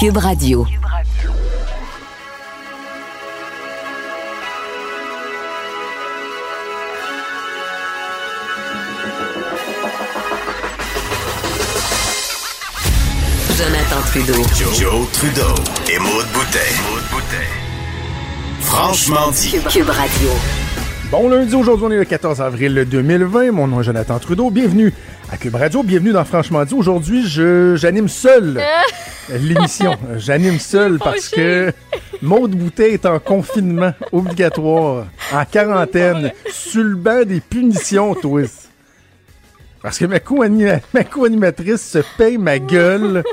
Cube Radio. Jonathan Trudeau. Joe, Trudeau et Maude Boutet. Franchement dit. Cube Radio. Bon lundi, aujourd'hui on est le 14 avril 2020. Mon nom est Jonathan Trudeau. Bienvenue à Cube Radio. Bienvenue dans Franchement dit. Aujourd'hui, je- j'anime seul l'émission. J'anime seul parce que Maude Boutet est en confinement obligatoire, en quarantaine, sur le banc des punitions, toi. Parce que ma co-anima- ma co-animatrice se paye ma gueule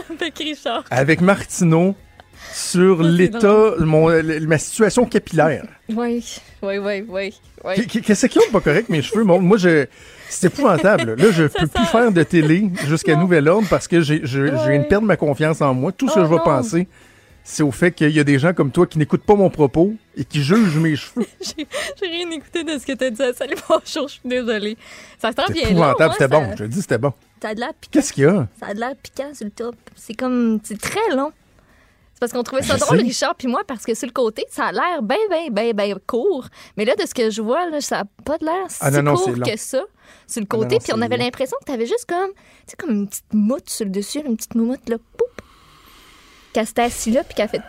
avec Martineau sur l'état, ma situation capillaire. Oui, oui, oui, oui. oui. Qu- qu- Qu'est-ce qui est pas correct, mes cheveux? Mon- Moi, je, c'est épouvantable. Là, je peux plus faire de télé jusqu'à nouvel ordre parce que j'ai, je, viens de perdre ma confiance en moi. Tout ce que Oh je vais non. penser, c'est au fait qu'il y a des gens comme toi qui n'écoutent pas mon propos et qui jugent mes cheveux. J'ai rien écouté de ce que t'as dit. Salut, bonjour, je suis désolée. Ça se C'est bien épouvantable. C'était hein, bon. ça- Je te dis, c'était bon. Ça a de l'air piquant. Qu'est-ce qu'il y a? Ça a de l'air piquant sur le top. C'est comme. C'est très long. C'est parce qu'on trouvait ça drôle. Richard puis moi, parce que sur le côté, ça a l'air bien, bien, bien, bien court. Mais là, de ce que je vois, là, ça n'a pas l'air si Ah non, non, court que ça sur le Ah non, côté. puis on avait l'impression que t'avais juste comme, tu sais, comme une petite moutte sur le dessus, une petite moumoute, là, poup. Qu'elle s'était assise là, puis qu'elle a fait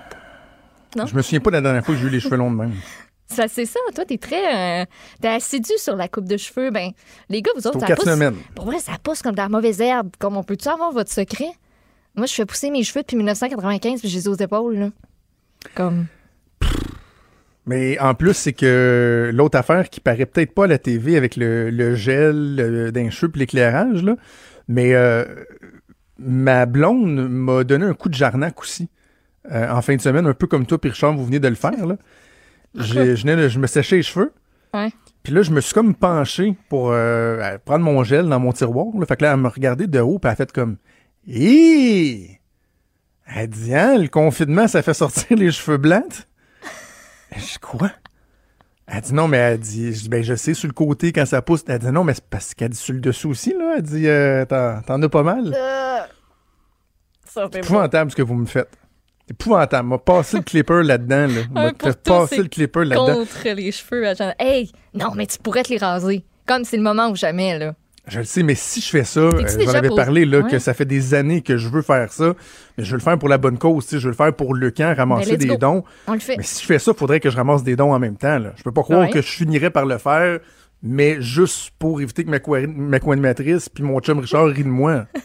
Non? Je me souviens pas de la dernière fois que j'ai eu les cheveux longs de même. Ça, c'est ça. Toi, t'es très. euh, t'es assidu sur la coupe de cheveux. Ben, les gars, vous autres, ça pousse. semaines. Pour vrai, ça pousse comme de la mauvaise herbe. Comme on peut-tu avoir votre secret? Moi, je fais pousser mes cheveux depuis 1995 puis je les ai aux épaules, là. Comme. Mais en plus, c'est que l'autre affaire qui paraît peut-être pas à la TV avec le, le gel d'un cheveu et l'éclairage, là, mais euh, ma blonde m'a donné un coup de jarnac aussi. euh, en fin de semaine, un peu comme toi, puis Richard, vous venez de le faire. Là. Je, je me séchais les cheveux. Ouais. Puis là, je me suis comme penché pour euh, prendre mon gel dans mon tiroir. Là. Fait que là, elle m'a regardé de haut, puis elle a fait comme Hé! Elle dit, hein, le confinement, ça fait sortir les cheveux blancs? Je dis, quoi? Elle dit, non, mais elle dit, je dis, ben, je sais, sur le côté, quand ça pousse. Elle dit, non, mais c'est parce qu'elle dit sur le dessous aussi, là. Elle dit, euh, t'en, as pas mal. C'est épouvantable ce que vous me faites. C'est épouvantable. M'a passé le clipper là-dedans, là. M'a fait passer le clipper là-dedans. Contre les cheveux Jeanne. Hey! Non, mais tu pourrais te les raser. Comme c'est le moment ou jamais, là. Je le sais, mais si je fais ça, euh, j'en avais parlé, là, Ouais. que ça fait des années que je veux faire ça, mais je veux le faire pour la bonne cause, je veux le faire pour le camp, ramasser Ben, des go. dons. On le fait. Mais si je fais ça, il faudrait que je ramasse des dons en même temps. Là. Je peux pas croire Ouais. que je finirais par le faire, mais juste pour éviter que ma, co- ma co-animatrice puis mon chum Richard rient de moi.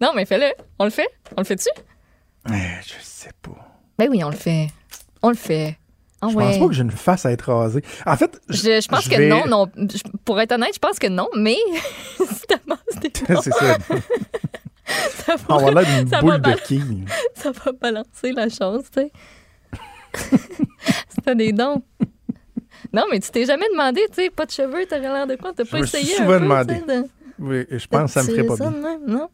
Non, mais fais-le. On le fait? On le fait-tu? Eh, je sais pas. Ben oui, on le fait. On le fait. Ah Je ouais. pense pas que j'ai une face à être rasé. En fait, Je, je pense je que vais- non, non. Pour être honnête, je pense que non, mais si t'amasses des dons, c'est ça. ça On va va, d'une ça boule va de quille. ça va balancer la chose, tu sais. C'était des dons. Non, mais tu t'es jamais demandé, tu sais, pas de cheveux, t'aurais l'air de quoi? T'as pas me suis essayé souvent un peu, demandé. de- Oui, je pense que ça me ferait pas ça bien. de même, non?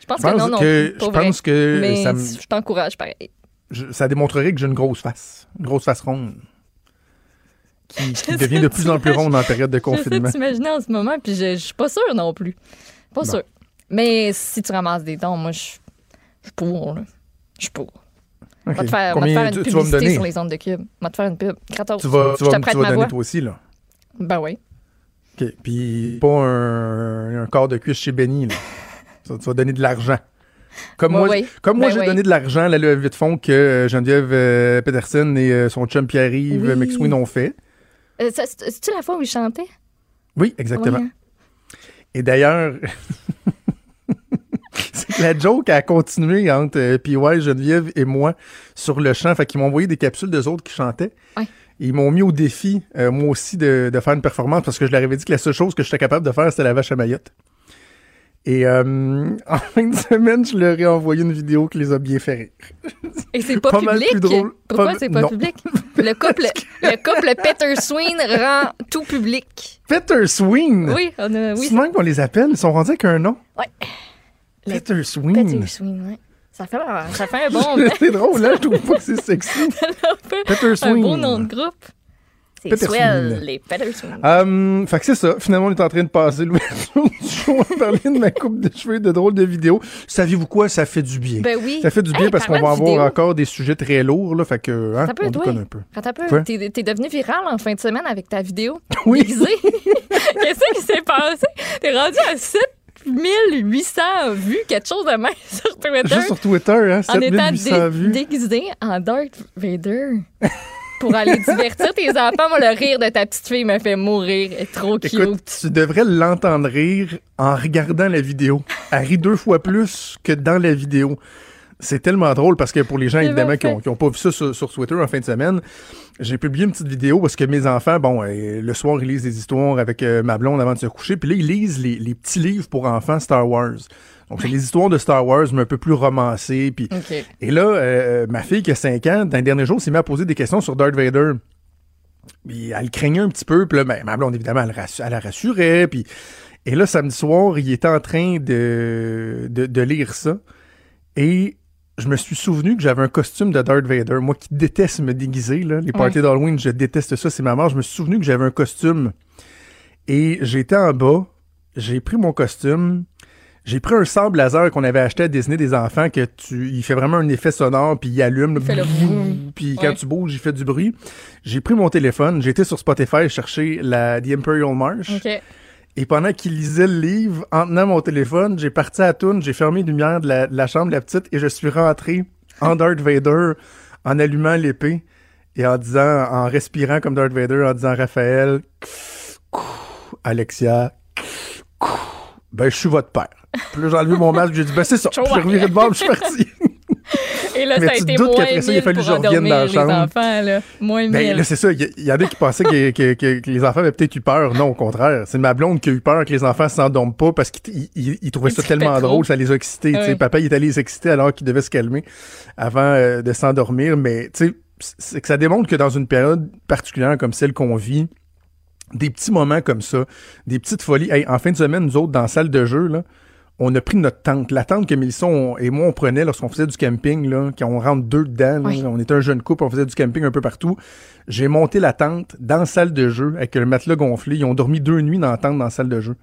Je pense Je que non, non. que, je vrai. pense que Mais ça, me- je t'encourage, pareil. Je- ça démontrerait que j'ai une grosse face. Une grosse face ronde. Qui, qui Je devient de plus en plus ronde en période de confinement. de t'imaginer en ce moment, puis je, je suis pas sûre non plus. Pas Bon. sûre. Mais si tu ramasses des dons, moi, je je suis pour, là. Je suis pour. Ok. Va te faire, va te Combien faire une tu, tu vas me publicité sur les ondes de cube. Va te faire une pub. Tu vas, tu je vas, tu vas ma donner voix. toi aussi, là. Ben oui. OK. Puis pas un, un corps de cuisse chez Benny, là. Ça, tu vas donner de l'argent. Comme moi, comme moi Ben j'ai oui. donné de l'argent à la levée de fonds que euh, Geneviève euh, Peterson et euh, son chum Pierre-Yves Oui. ont fait. Euh, C'est-tu la fois où il chantait? Oui, exactement. Ouais. Et d'ailleurs, la joke a continué entre euh, PY, Geneviève et moi sur le chant. Fait qu'ils m'ont envoyé des capsules d'eux autres qui chantaient. Ouais. Et Ils m'ont mis au défi, euh, moi aussi, de, de faire une performance parce que je leur avais dit que la seule chose que j'étais capable de faire, c'était la vache à Mayotte. Et euh, en fin de semaine, je leur ai envoyé une vidéo qui les a bien fait rire. Et c'est pas, Pas public? plus drôle. Pourquoi c'est pas public? Le couple, le couple Peter Sween rend tout public. Peter Sween! Oui, on a, oui. C'est même qu'on les appelle, ils sont rendus avec un nom. Le Peter Sween. Peter Sween, ouais. Ça fait, ça fait un bon, c'est drôle, là, je trouve pas que c'est sexy. Peter un Sween. beau nom de groupe. Peterson. swell, les Peterson. Hum, fait que c'est ça. Finalement, on est en train de passer l'ouverture du show parler de ma coupe de cheveux, de drôles de vidéos. Saviez-vous quoi? Ça fait du bien. Ben oui. Ça fait du bien Hey, parce qu'on va avoir encore des sujets très lourds, là. Fait que, hein, Attends un peu, on déconne un peu. Attends peu, t'es t'es devenu viral en fin de semaine avec ta vidéo Oui. Qu'est-ce qui s'est passé? T'es rendu à 7800 vues, quelque chose de même sur Twitter. Juste sur Twitter, hein, en étant 7800 dé- vues. déguisé en Darth Vader. Pour aller divertir tes enfants. Moi, le rire de ta petite fille me fait mourir. Elle est trop cute. Écoute, tu devrais l'entendre rire en regardant la vidéo. Elle rit deux fois plus que dans la vidéo. C'est tellement drôle parce que pour les gens, évidemment, qui parfait. ont, qui ont pas vu ça sur, sur Twitter en fin de semaine, j'ai publié une petite vidéo parce que mes enfants, bon, euh, le soir, ils lisent des histoires avec euh, ma blonde avant de se coucher. Puis là, ils lisent les, les petits livres pour enfants Star Wars. Donc, c'est les histoires de Star Wars, mais un peu plus romancées. Puis et là, euh, ma fille qui a 5 ans, dans les derniers jours, s'est mise à poser des questions sur Darth Vader. Puis elle craignait un petit peu. Puis là, ben, ma blonde, évidemment, elle, elle la rassurait. Puis, et là, samedi soir, il était en train de, de, de lire ça. Et je me suis souvenu que j'avais un costume de Darth Vader. Moi qui déteste me déguiser, là, les parties d'Halloween, je déteste ça, c'est ma mort. Je me suis souvenu que j'avais un costume. Et j'étais en bas, j'ai pris mon costume, j'ai pris un sable laser qu'on avait acheté à Disney des enfants que tu, il fait vraiment un effet sonore puis il allume, fait le boum. puis quand Ouais. tu bouges, il fait du bruit. J'ai pris mon téléphone, j'étais sur Spotify chercher la The Imperial March OK. et pendant qu'il lisait le livre, en tenant mon téléphone, j'ai parti à toune, j'ai fermé les lumières de la, de la chambre de la petite et je suis rentré en Darth Vader en allumant l'épée et en disant, en respirant comme Darth Vader, en disant Raphaël, Alexia, ben je suis votre père. Puis là, j'ai enlevé mon masque, j'ai dit, ben c'est ça. Puis j'ai reviré de bord, je suis parti. Et là, Mais ça a été moins qu'après ça, il a 1000 fallu que je revienne dans la les chambre. enfants, là. Moins 1000. Ben là, c'est ça. Il y, en a qui pensaient que, que- que- que les enfants avaient peut-être eu peur. Non, au contraire. C'est ma blonde qui a eu peur que les enfants s'endorment pas parce qu'ils ils- ils trouvaient ça tellement trop. drôle, ça les a excités. Papa, il est allé les exciter alors qu'il devait se calmer avant euh, de s'endormir. Mais tu sais, c'est que ça démontre que dans une période particulière comme celle qu'on vit, des petits moments comme ça, des petites folies. Hey, en fin de semaine, nous autres, dans la salle de jeu, là, on a pris notre tente. La tente que Mélissa on- et moi, on prenait lorsqu'on faisait du camping, là, quand on rentre deux dedans. là. Oui. on était un jeune couple, on faisait du camping un peu partout. J'ai monté la tente dans la salle de jeu avec le matelas gonflé. Ils ont dormi deux nuits dans la tente dans la salle de jeu.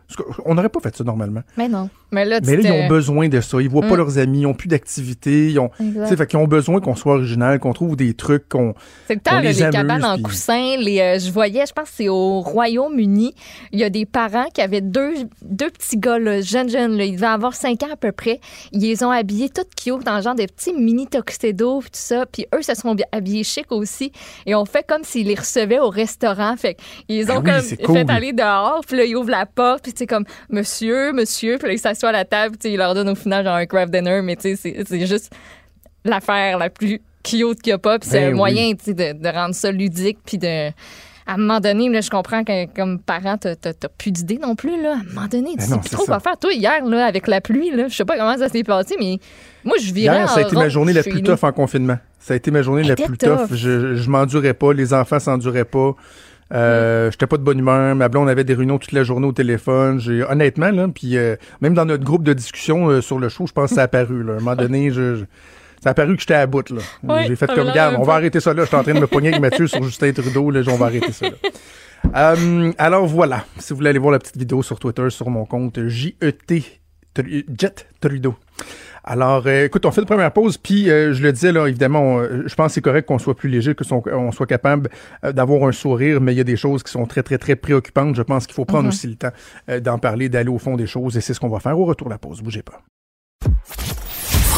On n'aurait pas fait ça normalement. Mais non. Mais là, Mais là, ils ont besoin de ça. Ils voient pas Mm. leurs amis, ils ont plus d'activité. Ils ont, fait qu'ils ont besoin qu'on soit original, qu'on trouve des trucs, qu'on. C'est le temps, là, les les, amuse, cabanes en coussin. Les, euh, je voyais, je pense que c'est au Royaume-Uni, il y a des parents qui avaient deux, deux petits gars, là, jeunes, jeunes, là, ils devaient avoir 5 ans à peu près. Ils les ont habillés toutes cute dans le genre de petits mini tuxedo, puis tout ça. Puis eux se sont bi- habillés chic aussi. Et on fait comme s'ils les recevaient au restaurant. Fait qu'ils Ah ont oui, comme c'est fait cool. aller dehors, puis là, ils ouvrent la porte, puis c'est comme monsieur, monsieur, puis là, ils s'assoient à la table, puis ils leur donnent au final genre un craft dinner, mais tu sais, c'est- juste l'affaire la plus cute qu'il n'y a pas. Puis c'est Ben un oui. moyen de, de rendre ça ludique. Puis de. À un moment donné, là, je comprends que comme parent, t'as plus d'idées non plus. Là. À un moment donné, tu Ben sais non, plus trop ça. quoi faire. Toi, hier, là, avec la pluie, là, je sais pas comment ça s'est passé, mais moi, je virais Hier, ça a en été ma journée la plus tough en confinement. Ça a été ma journée la plus tough. tough. Je, je m'endurais pas, les enfants s'enduraient pas. Euh, J'étais pas de bonne humeur. Ma blonde avait des réunions toute la journée au téléphone. J'ai honnêtement là, puis euh, même dans notre groupe de discussion euh, sur le show, je pense que ça a apparu. Là. À un moment donné, je, je- ça a apparu que j'étais à bout. Là. J'ai fait comme garde, on va arrêter ça là. J'étais en train de me pogner avec Mathieu sur Justin Trudeau. Là, on va arrêter ça là. Euh, alors voilà, si vous voulez aller voir la petite vidéo sur Twitter sur mon compte JET Tru- Jet Trudeau. Alors, euh, écoute, on fait une première pause, puis euh, je le disais, là, évidemment, on- je pense que c'est correct qu'on soit plus léger, que son- on soit capable euh, d'avoir un sourire, mais il y a des choses qui sont très, très, très préoccupantes. Je pense qu'il faut prendre aussi le temps d'en parler, d'aller au fond des choses, et c'est ce qu'on va faire au retour de la pause. Bougez pas.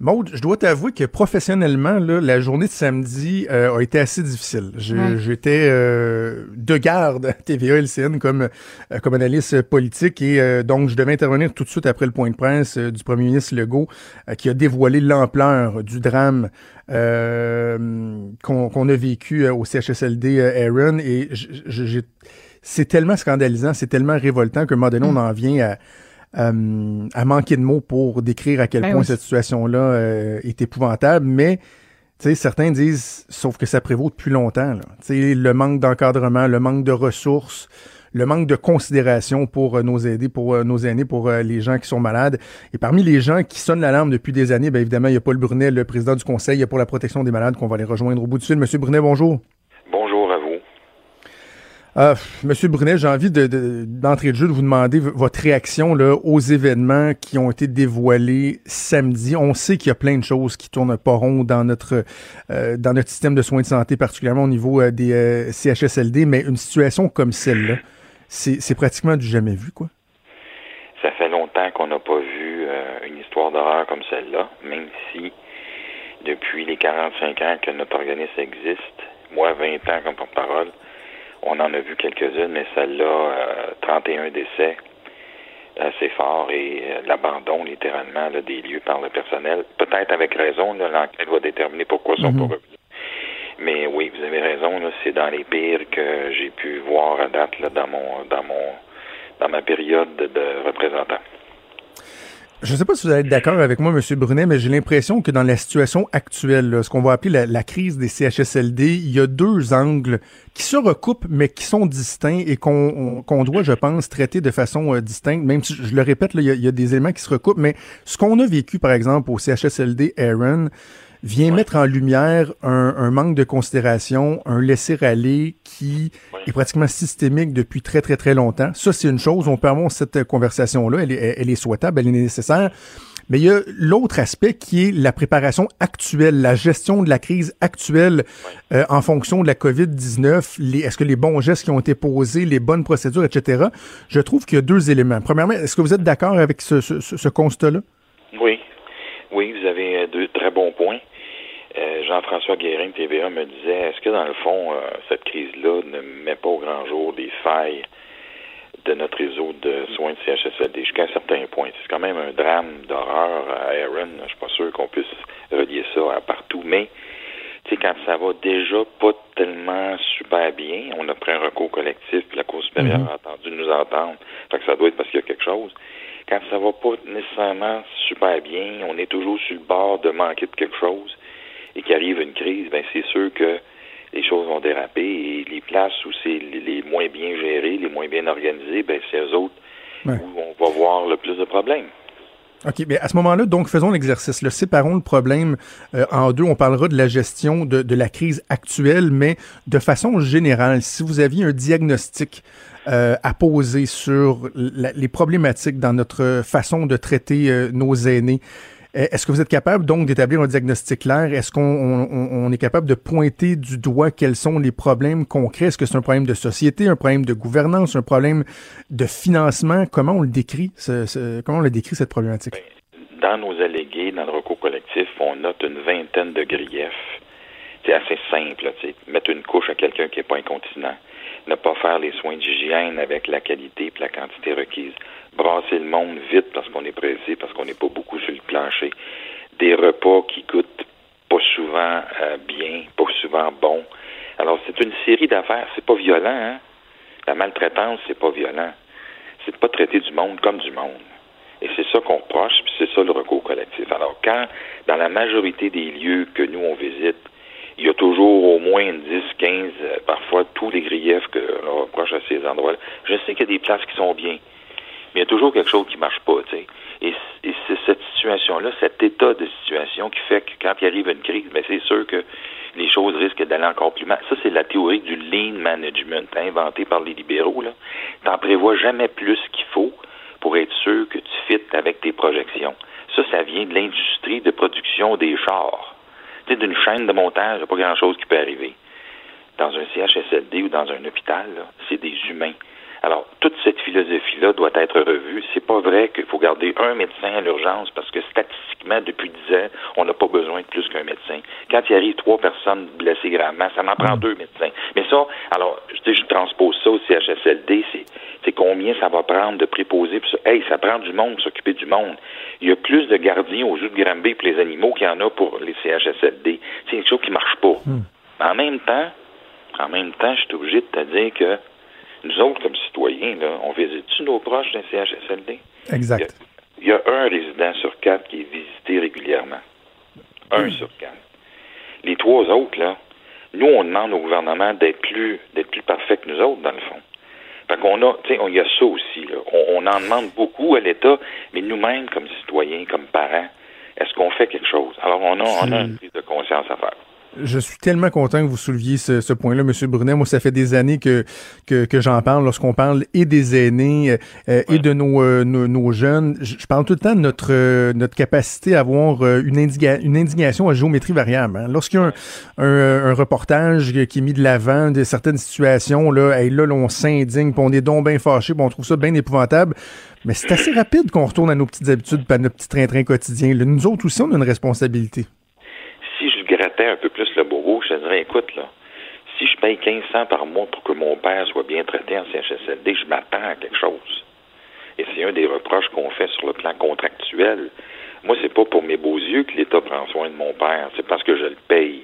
Maude, je dois t'avouer que professionnellement, là, la journée de samedi euh, a été assez difficile. Ouais. J'étais euh, de garde à TVA LCN comme, euh, comme analyste politique et euh, donc je devais intervenir tout de suite après le point de presse euh, du premier ministre Legault euh, qui a dévoilé l'ampleur du drame euh, qu'on a vécu au CHSLD Aaron et j'ai- c'est tellement scandalisant, c'est tellement révoltant qu'à un moment donné, on en vient à euh, à manquer de mots pour décrire à quel Ben point oui. cette situation-là euh, est épouvantable, mais sais, certains disent, sauf que ça prévaut depuis longtemps. Là. sais, le manque d'encadrement, le manque de ressources, le manque de considération pour euh, nos aidés, pour nos aînés, pour les gens qui sont malades. Et parmi les gens qui sonnent l'alarme depuis des années, bien évidemment, il y a Paul Brunet, le président du Conseil pour la protection des malades, qu'on va aller rejoindre au bout du fil. Monsieur Brunet, bonjour. Euh, Monsieur Brunet, j'ai envie d'entrée de, jeu de vous demander votre réaction aux événements qui ont été dévoilés samedi. On sait qu'il y a plein de choses qui tournent pas rond dans notre euh, dans notre système de soins de santé, particulièrement au niveau euh, des CHSLD, mais une situation comme celle-là, c'est pratiquement du jamais vu, quoi. Ça fait longtemps qu'on n'a pas vu une histoire d'horreur comme celle-là, même si depuis les 45 ans que notre organisme existe, moi 20 ans comme porte-parole, on en a vu quelques-unes, mais celle-là, euh, 31 décès, assez fort, et euh, l'abandon, littéralement, des lieux par le personnel. Peut-être avec raison, l'enquête va déterminer pourquoi ils sont pas mhm. revenus. Mais oui, vous avez raison, c'est dans les pires que j'ai pu voir à date là, dans mon dans mon dans ma période de représentant. Je ne sais pas si vous allez être d'accord avec moi, M. Brunet, mais j'ai l'impression que dans la situation actuelle, ce qu'on va appeler la, crise des CHSLD, il y a deux angles qui se recoupent, mais qui sont distincts et qu'on doit, je pense, traiter de façon euh, distincte. Même si, je le répète, il, y a, des éléments qui se recoupent, mais ce qu'on a vécu, par exemple, au CHSLD Aaron, vient mettre en lumière un, manque de considération, un laisser-aller qui est pratiquement systémique depuis très, très, très longtemps. Ça, c'est une chose. On peut avoir cette conversation-là. Elle est, elle est souhaitable, elle est nécessaire. Mais il y a l'autre aspect qui est la préparation actuelle, la gestion de la crise actuelle euh, en fonction de la COVID-19. Est-ce que les bons gestes qui ont été posés, les bonnes procédures, etc. Je trouve qu'il y a deux éléments. Premièrement, est-ce que vous êtes d'accord avec ce, ce, ce constat-là? Oui. Oui, vous avez deux très bons points. Euh, Jean-François Guérin, TVA, me disait est-ce que dans le fond, euh, cette crise-là ne met pas au grand jour des failles de notre réseau de soins de CHSLD jusqu'à un certain point? C'est quand même un drame d'horreur à Aaron. Je suis pas sûr qu'on puisse relier ça à partout, mais tu sais, quand ça va déjà pas tellement super bien, on a pris un recours collectif, puis la Cour supérieure mm-hmm. a entendu nous entendre. Fait que ça doit être parce qu'il y a quelque chose. Quand ça va pas nécessairement super bien, on est toujours sur le bord de manquer de quelque chose et qu'il arrive une crise, ben c'est sûr que les choses vont déraper et les places où c'est les moins bien gérées, les moins bien organisées, ben c'est eux autres où on va voir le plus de problèmes. OK, mais à ce moment-là, donc, faisons l'exercice. Le séparons le problème euh, en deux. On parlera de la gestion de, de, la crise actuelle, mais de façon générale, si vous aviez un diagnostic euh, à poser sur les problématiques dans notre façon de traiter euh, nos aînés, est-ce que vous êtes capable donc d'établir un diagnostic clair? Est-ce qu'on est capable de pointer du doigt quels sont les problèmes concrets? Est-ce que c'est un problème de société, un problème de gouvernance, un problème de financement? Comment on le décrit, comment on le décrit cette problématique? Dans nos allégués, dans le recours collectif, on note une vingtaine de griefs. C'est assez simple, mettre une couche à quelqu'un qui n'est pas incontinent, ne pas faire les soins d'hygiène avec la qualité et la quantité requise, brasser le monde vite parce qu'on est pressé, parce qu'on n'est pas beaucoup sur le plancher, des repas qui coûtent pas souvent euh, bien, pas souvent bon. Alors c'est une série d'affaires, c'est pas violent, hein? La maltraitance, c'est pas violent. C'est de pas traiter du monde comme du monde. Et c'est ça qu'on reproche, puis c'est ça le recours collectif. Alors quand, dans la majorité des lieux que nous on visite, il y a toujours au moins 10, 15, euh, parfois tous les griefs que l'on reproche à ces endroits-là. Je sais qu'il y a des places qui sont bien, mais il y a toujours quelque chose qui marche pas, tu sais. Et, c'est cette situation-là, cet état de situation qui fait que quand il arrive une crise, ben c'est sûr que les choses risquent d'aller encore plus mal. Ça, c'est la théorie du lean management inventée par les libéraux. Là. T'en prévois jamais plus qu'il faut pour être sûr que tu fites avec tes projections. Ça, ça vient de l'industrie de production des chars d'une chaîne de montage, il n'y a pas grand-chose qui peut arriver. Dans un CHSLD ou dans un hôpital, c'est des humains. Alors, toute cette philosophie-là doit être revue. C'est pas vrai qu'il faut garder un médecin à l'urgence parce que statistiquement, depuis 10 ans, on n'a pas besoin de plus qu'un médecin. Quand il arrive trois personnes blessées gravement, ça m'en prend mm. deux médecins. Mais ça, alors, je, je transpose ça au CHSLD, c'est combien ça va prendre de préposer. ça. Hey, ça prend du monde pour s'occuper du monde. Il y a plus de gardiens aux jeux de Granby pour les animaux qu'il y en a pour les CHSLD. C'est quelque chose qui marche pas. Mm. En même temps, en même temps, je suis obligé de te dire que nous autres, comme citoyens, là, on visite-tu nos proches d'un CHSLD? Exact. Il y, a, un résident sur quatre qui est visité régulièrement. Un hmm. sur quatre. Les trois autres, là, nous, on demande au gouvernement d'être plus, d'être plus parfait que nous autres, dans le fond. Fait qu'on a, tu sais, il y a ça aussi. Là. On, en demande beaucoup à l'État, mais nous-mêmes, comme citoyens, comme parents, est-ce qu'on fait quelque chose? Alors, on a, on a une prise de conscience à faire. Je suis tellement content que vous souleviez ce, ce point-là, M. Brunet. Moi, ça fait des années que, que, que j'en parle lorsqu'on parle et des aînés euh, et de nos, euh, nos, jeunes. Je, parle tout le temps de notre, euh, notre capacité à avoir une, une indignation à géométrie variable. Hein. Lorsqu'il y a un, un, un, reportage qui est mis de l'avant de certaines situations, là, là, là on s'indigne, on est donc bien fâché, on trouve ça bien épouvantable. Mais c'est assez rapide qu'on retourne à nos petites habitudes, à notre petit train-train quotidien. nous autres aussi, on a une responsabilité un peu plus le bourreau, je te dirais, écoute, là, si je paye 1500 par mois pour que mon père soit bien traité en CHSLD, je m'attends à quelque chose. Et c'est un des reproches qu'on fait sur le plan contractuel. Moi, c'est pas pour mes beaux yeux que l'État prend soin de mon père, c'est parce que je le paye.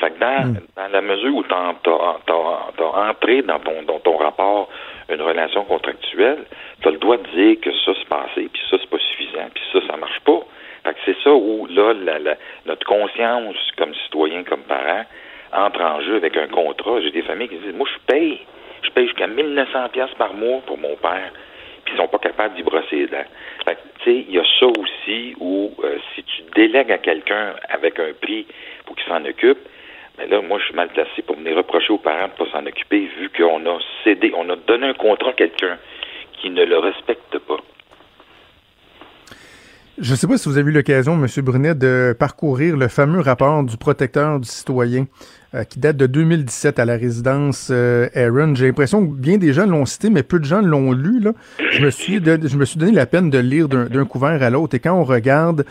Fait que dans, hmm. dans la mesure où tu as, entré dans ton, dans ton rapport une relation contractuelle, tu as le droit de dire que ça c'est passé, puis ça c'est pas suffisant, puis ça, ça marche pas. Fait que c'est ça où, là, la, notre conscience comme citoyen, comme parent, entre en jeu avec un contrat. J'ai des familles qui disent, moi, je paye. Je paye jusqu'à 1900 pièces par mois pour mon père. Puis ils sont pas capables d'y brosser les dents. Fait tu sais, il y a ça aussi où, euh, si tu délègues à quelqu'un avec un prix pour qu'il s'en occupe, mais là, moi, je suis mal placé pour venir reprocher aux parents de pas s'en occuper, vu qu'on a cédé, on a donné un contrat à quelqu'un qui ne le respecte pas. Je ne sais pas si vous avez eu l'occasion, M. Brunet, de parcourir le fameux rapport du protecteur du citoyen euh, qui date de 2017 à la résidence euh, Aaron. J'ai l'impression que bien des gens l'ont cité, mais peu de gens l'ont lu. Là. Je, me suis je me suis donné la peine de lire d'un couvert à l'autre. Et quand on regarde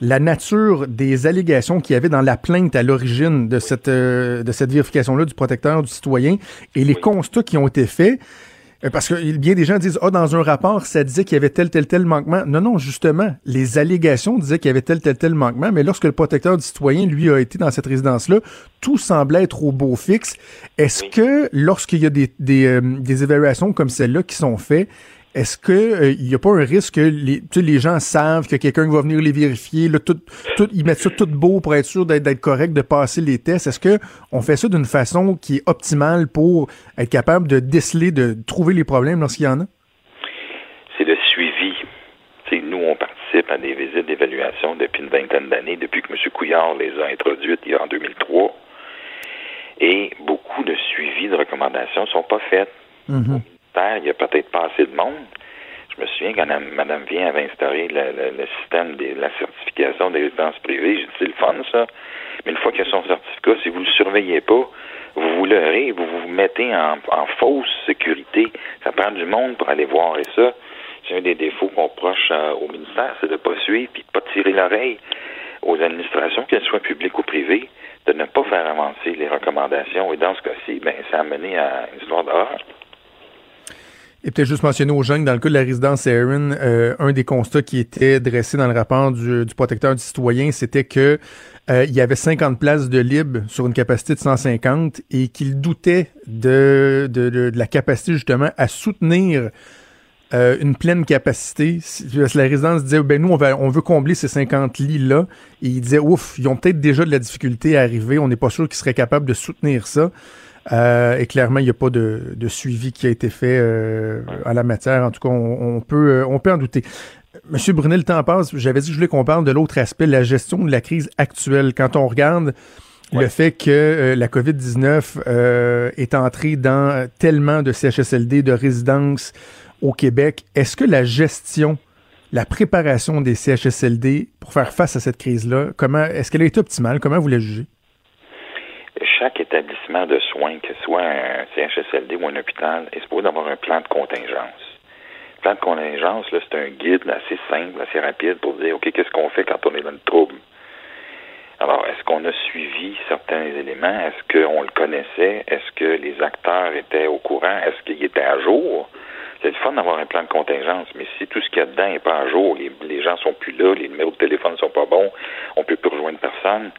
la nature des allégations qu'il y avait dans la plainte à l'origine de cette, euh, de cette vérification-là du protecteur du citoyen et les constats qui ont été faits, parce que bien des gens disent, ah, dans un rapport, ça disait qu'il y avait tel, tel, tel manquement. Non, non, justement, les allégations disaient qu'il y avait tel, tel, tel manquement, mais lorsque le protecteur du citoyen, lui, a été dans cette résidence-là, tout semblait être au beau fixe. Est-ce que lorsqu'il y a des, des, euh, des évaluations comme celle-là qui sont faites, est-ce qu'il n'y euh, a pas un risque que les, les gens savent que quelqu'un va venir les vérifier, là, tout, tout, ils mettent ça tout beau pour être sûr d'être correct, de passer les tests? Est-ce qu'on fait ça d'une façon qui est optimale pour être capable de déceler, de trouver les problèmes lorsqu'il y en a? C'est le suivi. nous, on participe à des visites d'évaluation depuis une vingtaine d'années, depuis que M. Couillard les a introduites il y a en 2003. Et beaucoup de suivis de recommandations ne sont pas faites. Il n'y a peut-être pas assez de monde. Je me souviens quand Mme Vien avait instauré le, système de la certification des résidences privées. J'ai dit, c'est le fun, ça. Mais une fois qu'il y a son certificat, si vous ne le surveillez pas, vous vous leurrez, vous vous mettez en, fausse sécurité. Ça prend du monde pour aller voir. Et ça, c'est un des défauts qu'on reproche euh, au ministère, c'est de ne pas suivre et de ne pas tirer l'oreille aux administrations, qu'elles soient publiques ou privées, de ne pas faire avancer les recommandations. Et dans ce cas-ci, ben, ça a mené à une histoire d'horreur. Et peut-être juste mentionner aux jeunes, dans le cas de la résidence Aaron, euh, un des constats qui était dressé dans le rapport du, protecteur du citoyen, c'était que euh, il y avait 50 places de libre sur une capacité de 150 et qu'il doutait de, de, la capacité justement à soutenir euh, une pleine capacité. La résidence disait, ben nous, on, va, on veut combler ces 50 lits-là. Et il disait, ouf, ils ont peut-être déjà de la difficulté à arriver. On n'est pas sûr qu'ils seraient capables de soutenir ça. Euh, et clairement, il n'y a pas de, de, suivi qui a été fait euh, à la matière. En tout cas, on, peut, euh, on peut en douter. Monsieur Brunel, le temps passe. J'avais dit que je voulais qu'on parle de l'autre aspect, la gestion de la crise actuelle. Quand on regarde le fait que la COVID-19 est entrée dans tellement de CHSLD, de résidences au Québec, est-ce que la gestion, la préparation des CHSLD pour faire face à cette crise-là, comment est-ce qu'elle a été optimale? Comment vous la jugez? Chaque établissement de soins, que ce soit un CHSLD ou un hôpital, est supposé avoir un plan de contingence. Le plan de contingence, là, c'est un guide assez simple, assez rapide pour dire, OK, qu'est-ce qu'on fait quand on est dans le trouble? Alors, est-ce qu'on a suivi certains éléments? Est-ce qu'on le connaissait? Est-ce que les acteurs étaient au courant? Est-ce qu'ils étaient à jour? C'est le fun d'avoir un plan de contingence, mais si tout ce qu'il y a dedans n'est pas à jour, les, les gens sont plus là, les numéros de téléphone ne sont pas bons, on peut plus rejoindre personne,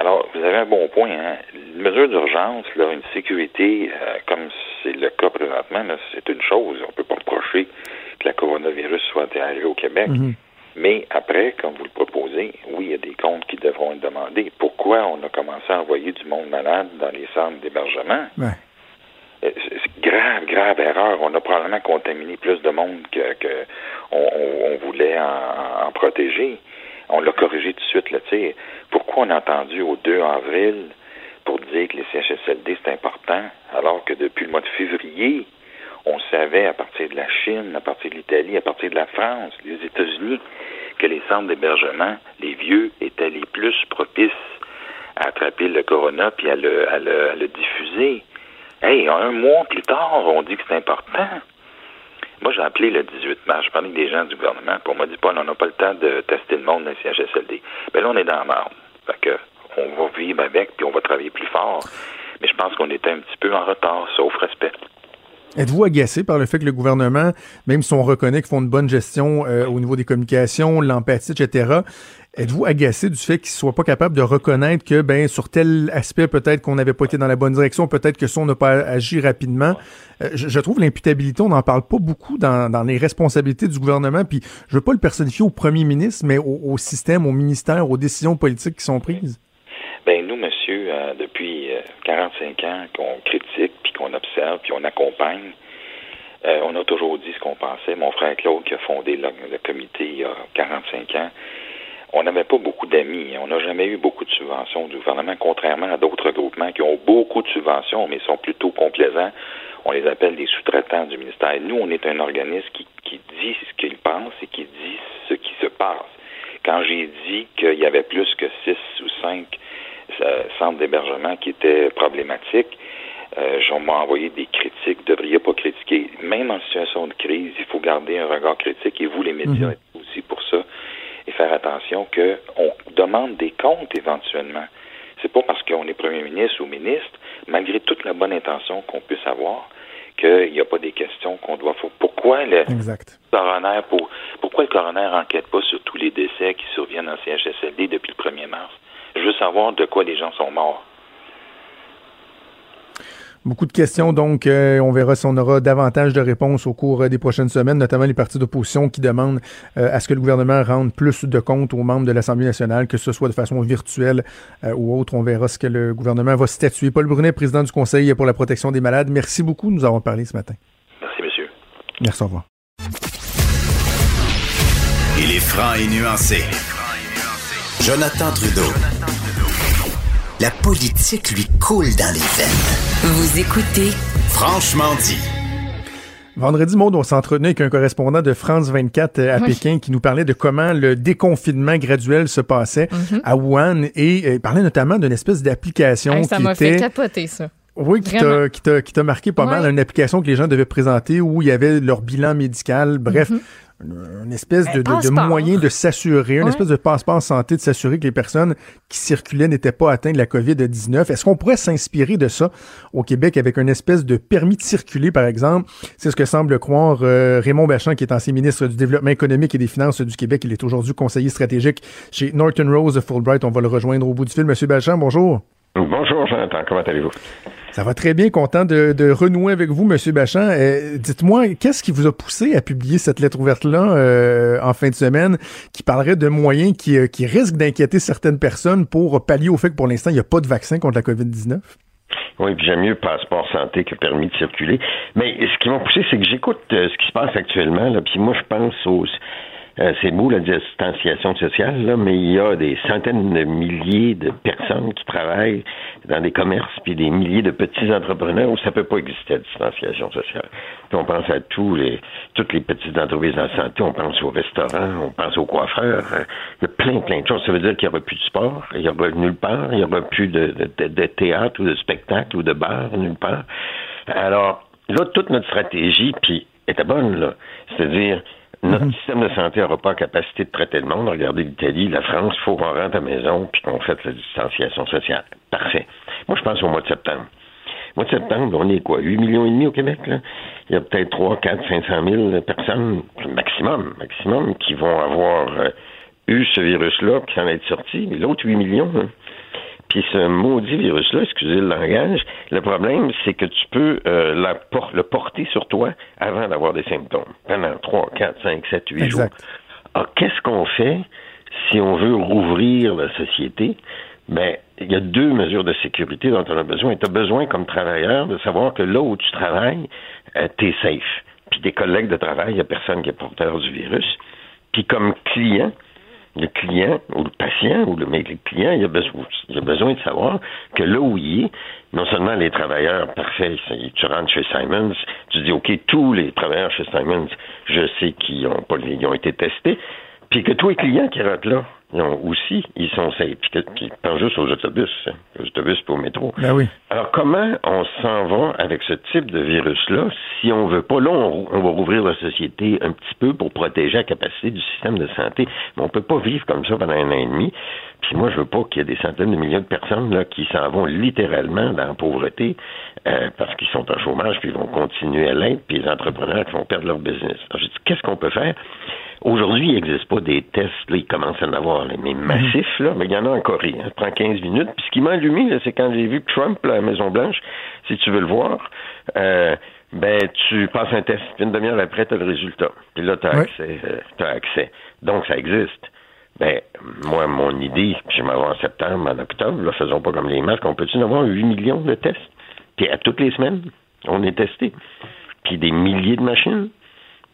alors, vous avez un bon point. Hein? Une mesure d'urgence, une sécurité, euh, comme c'est le cas présentement, c'est une chose. On ne peut pas reprocher que la coronavirus soit arrivé au Québec. Mhm. Mais après, comme vous le proposez, oui, il y a des comptes qui devront être demandés. Pourquoi on a commencé à envoyer du monde malade dans les centres d'hébergement? Ouais. Euh, c'est grave, grave erreur. On a probablement contaminé plus de monde que, que on, on, voulait en, en, protéger. On l'a corrigé tout de suite. Là, sais. Pourquoi on a entendu au 2 avril pour dire que les CHSLD, c'est important, alors que depuis le mois de février, on savait à partir de la Chine, à partir de l'Italie, à partir de la France, les États-Unis, que les centres d'hébergement, les vieux, étaient les plus propices à attraper le corona puis à le, à le, à le diffuser. Hey, un mois plus tard, on dit que c'est important. Moi, j'ai appelé le 18 mars. Je parlais avec des gens du gouvernement. Pour moi, dit pas, on n'a pas le temps de tester le monde dans les CHSLD. Ben là, on est dans la marde. Fait que, on va vivre avec, puis on va travailler plus fort. Mais je pense qu'on était un petit peu en retard, sauf respect. Êtes-vous agacé par le fait que le gouvernement, même si on reconnaît qu'ils font une bonne gestion euh, au niveau des communications, l'empathie, etc., êtes-vous agacé du fait qu'ils ne soient pas capables de reconnaître que, ben, sur tel aspect, peut-être qu'on n'avait pas été dans la bonne direction, peut-être que ça, on n'a pas agi rapidement? Euh, je, trouve l'imputabilité, on n'en parle pas beaucoup dans, dans, les responsabilités du gouvernement, puis je veux pas le personnifier au premier ministre, mais au, au système, au ministère, aux décisions politiques qui sont prises. Ben nous, monsieur, euh, depuis 45 ans qu'on critique, puis qu'on observe, puis on accompagne, euh, on a toujours dit ce qu'on pensait. Mon frère Claude, qui a fondé le, comité il y a 45 ans, on n'avait pas beaucoup d'amis. On n'a jamais eu beaucoup de subventions du gouvernement, contrairement à d'autres groupements qui ont beaucoup de subventions, mais sont plutôt complaisants. On les appelle des sous-traitants du ministère. Nous, on est un organisme qui, qui dit ce qu'il pense et qui dit ce qui se passe. Quand j'ai dit qu'il y avait plus que six ou cinq euh, centres d'hébergement qui étaient problématiques, euh, on m'a envoyé des critiques. Vous ne devriez pas critiquer. Même en situation de crise, il faut garder un regard critique et vous, les médias, mhm. aussi pour ça. Et faire attention qu'on demande des comptes éventuellement. C'est pas parce qu'on est premier ministre ou ministre, malgré toute la bonne intention qu'on puisse avoir, qu'il n'y a pas des questions qu'on doit faire. Pourquoi le coroner pour, pourquoi le coroner enquête pas sur tous les décès qui surviennent en CHSLD depuis le 1er mars? Je veux savoir de quoi les gens sont morts. Beaucoup de questions, donc euh, on verra si on aura davantage de réponses au cours euh, des prochaines semaines, notamment les partis d'opposition qui demandent euh, à ce que le gouvernement rende plus de comptes aux membres de l'Assemblée nationale, que ce soit de façon virtuelle ou autre. On verra ce que le gouvernement va statuer. Paul Brunet, président du Conseil pour la protection des malades, merci beaucoup de nous avoir parlé ce matin. Merci, monsieur. Merci, au revoir. Il est franc et nuancé. Jonathan Trudeau. La politique lui coule dans les veines. Vous écoutez Franchement dit. Vendredi, Maud, on s'entretenait avec un correspondant de France 24 euh, à Pékin qui nous parlait de comment le déconfinement graduel se passait mhm. à Wuhan et euh, parlait notamment d'une espèce d'application ça m'a fait capoter, ça. Oui, qui t'a marqué pas mal, une application que les gens devaient présenter où il y avait leur bilan médical, bref, mhm une espèce de, de, moyen de s'assurer, une espèce de passeport santé, de s'assurer que les personnes qui circulaient n'étaient pas atteintes de la COVID-19. Est-ce qu'on pourrait s'inspirer de ça au Québec avec une espèce de permis de circuler, par exemple? C'est ce que semble croire euh, Raymond Bachand, qui est ancien ministre du Développement économique et des Finances du Québec. Il est aujourd'hui conseiller stratégique chez Norton Rose Fulbright. On va le rejoindre au bout du fil. Monsieur Bachand, bonjour. Bonjour, Jonathan. Comment allez-vous? Ça va très bien, content de, renouer avec vous, Monsieur Bachand. Euh, dites-moi, qu'est-ce qui vous a poussé à publier cette lettre ouverte-là euh, en fin de semaine qui parlerait de moyens qui, euh, qui risquent d'inquiéter certaines personnes pour pallier au fait que pour l'instant, il n'y a pas de vaccin contre la COVID-19? Oui, puis j'aime mieux passeport santé que permis de circuler. Mais ce qui m'a poussé, c'est que j'écoute ce qui se passe actuellement, là, puis moi, je pense aux euh, c'est beau la distanciation sociale, là, mais il y a des centaines de milliers de personnes qui travaillent dans des commerces, puis des milliers de petits entrepreneurs où ça peut pas exister la distanciation sociale. Puis on pense à tous les, toutes les petites entreprises en santé, on pense aux restaurants, on pense aux coiffeurs. Euh, il y a plein, plein de choses. Ça veut dire qu'il n'y aura plus de sport, il n'y aura nulle part, il n'y aura plus de, théâtre ou de spectacle ou de bar nulle part. Alors, là, toute notre stratégie, puis était bonne, là. C'est-à-dire, notre mhm. système de santé n'aura pas la capacité de traiter le monde. Regardez l'Italie, la France, il faut qu'on rentre à la maison puis qu'on fasse la distanciation sociale. Parfait. Moi, je pense au mois de septembre. Au mois de septembre, on est quoi? 8 millions et demi au Québec, là? Il y a peut-être 3, 4, 500 000 personnes, maximum, maximum, qui vont avoir euh, eu ce virus-là puis s'en être sortis. Mais l'autre 8 millions, hein, puis ce maudit virus-là, excusez le langage, le problème, c'est que tu peux euh, le porter sur toi avant d'avoir des symptômes, pendant 3, 4, 5, 7, 8 jours. Alors, qu'est-ce qu'on fait si on veut rouvrir la société? Ben, il y a deux mesures de sécurité dont on a besoin. Tu as besoin, comme travailleur, de savoir que là où tu travailles, euh, tu es safe. Puis des collègues de travail, il n'y a personne qui est porteur du virus. Puis comme client, le client ou le patient ou le, mais client, il a, besoin, il a besoin de savoir que là où il est, non seulement les travailleurs, parfait, tu rentres chez Simons, tu dis, OK, tous les travailleurs chez Simons, je sais qu'ils ont, pas, ont été testés, puis que tous les clients qui rentrent là, ils ont aussi, ils sont safe. Puis pensent juste aux autobus, hein, aux autobus et au métro. Ben oui. Alors, comment on s'en va avec ce type de virus-là si on veut pas? Là, on, va rouvrir la société un petit peu pour protéger la capacité du système de santé. Mais on peut pas vivre comme ça pendant un an et demi. Puis moi, je veux pas qu'il y ait des centaines de millions de personnes là, qui s'en vont littéralement dans la pauvreté euh, parce qu'ils sont en chômage puis ils vont continuer à l'être, puis les entrepreneurs qui vont perdre leur business. Alors, je dis, qu'est-ce qu'on peut faire? Aujourd'hui, il n'existe pas des tests, là, ils commencent à en avoir, mais massifs, là, mais il y en a en Corée. Hein. Ça prend 15 minutes. Puis ce qui m'a allumé, c'est quand j'ai vu Trump, là, à la Maison-Blanche, si tu veux le voir, euh, ben, tu passes un test, puis une demi-heure après, tu as le résultat. Puis là, tu as, accès, euh, accès. Donc, ça existe. Ben, moi, mon idée, puis je m'en vais en septembre, en octobre, là, faisons pas comme les masques, on peut-tu avoir 8 millions de tests? Puis à toutes les semaines, on est testé. Puis des milliers de machines.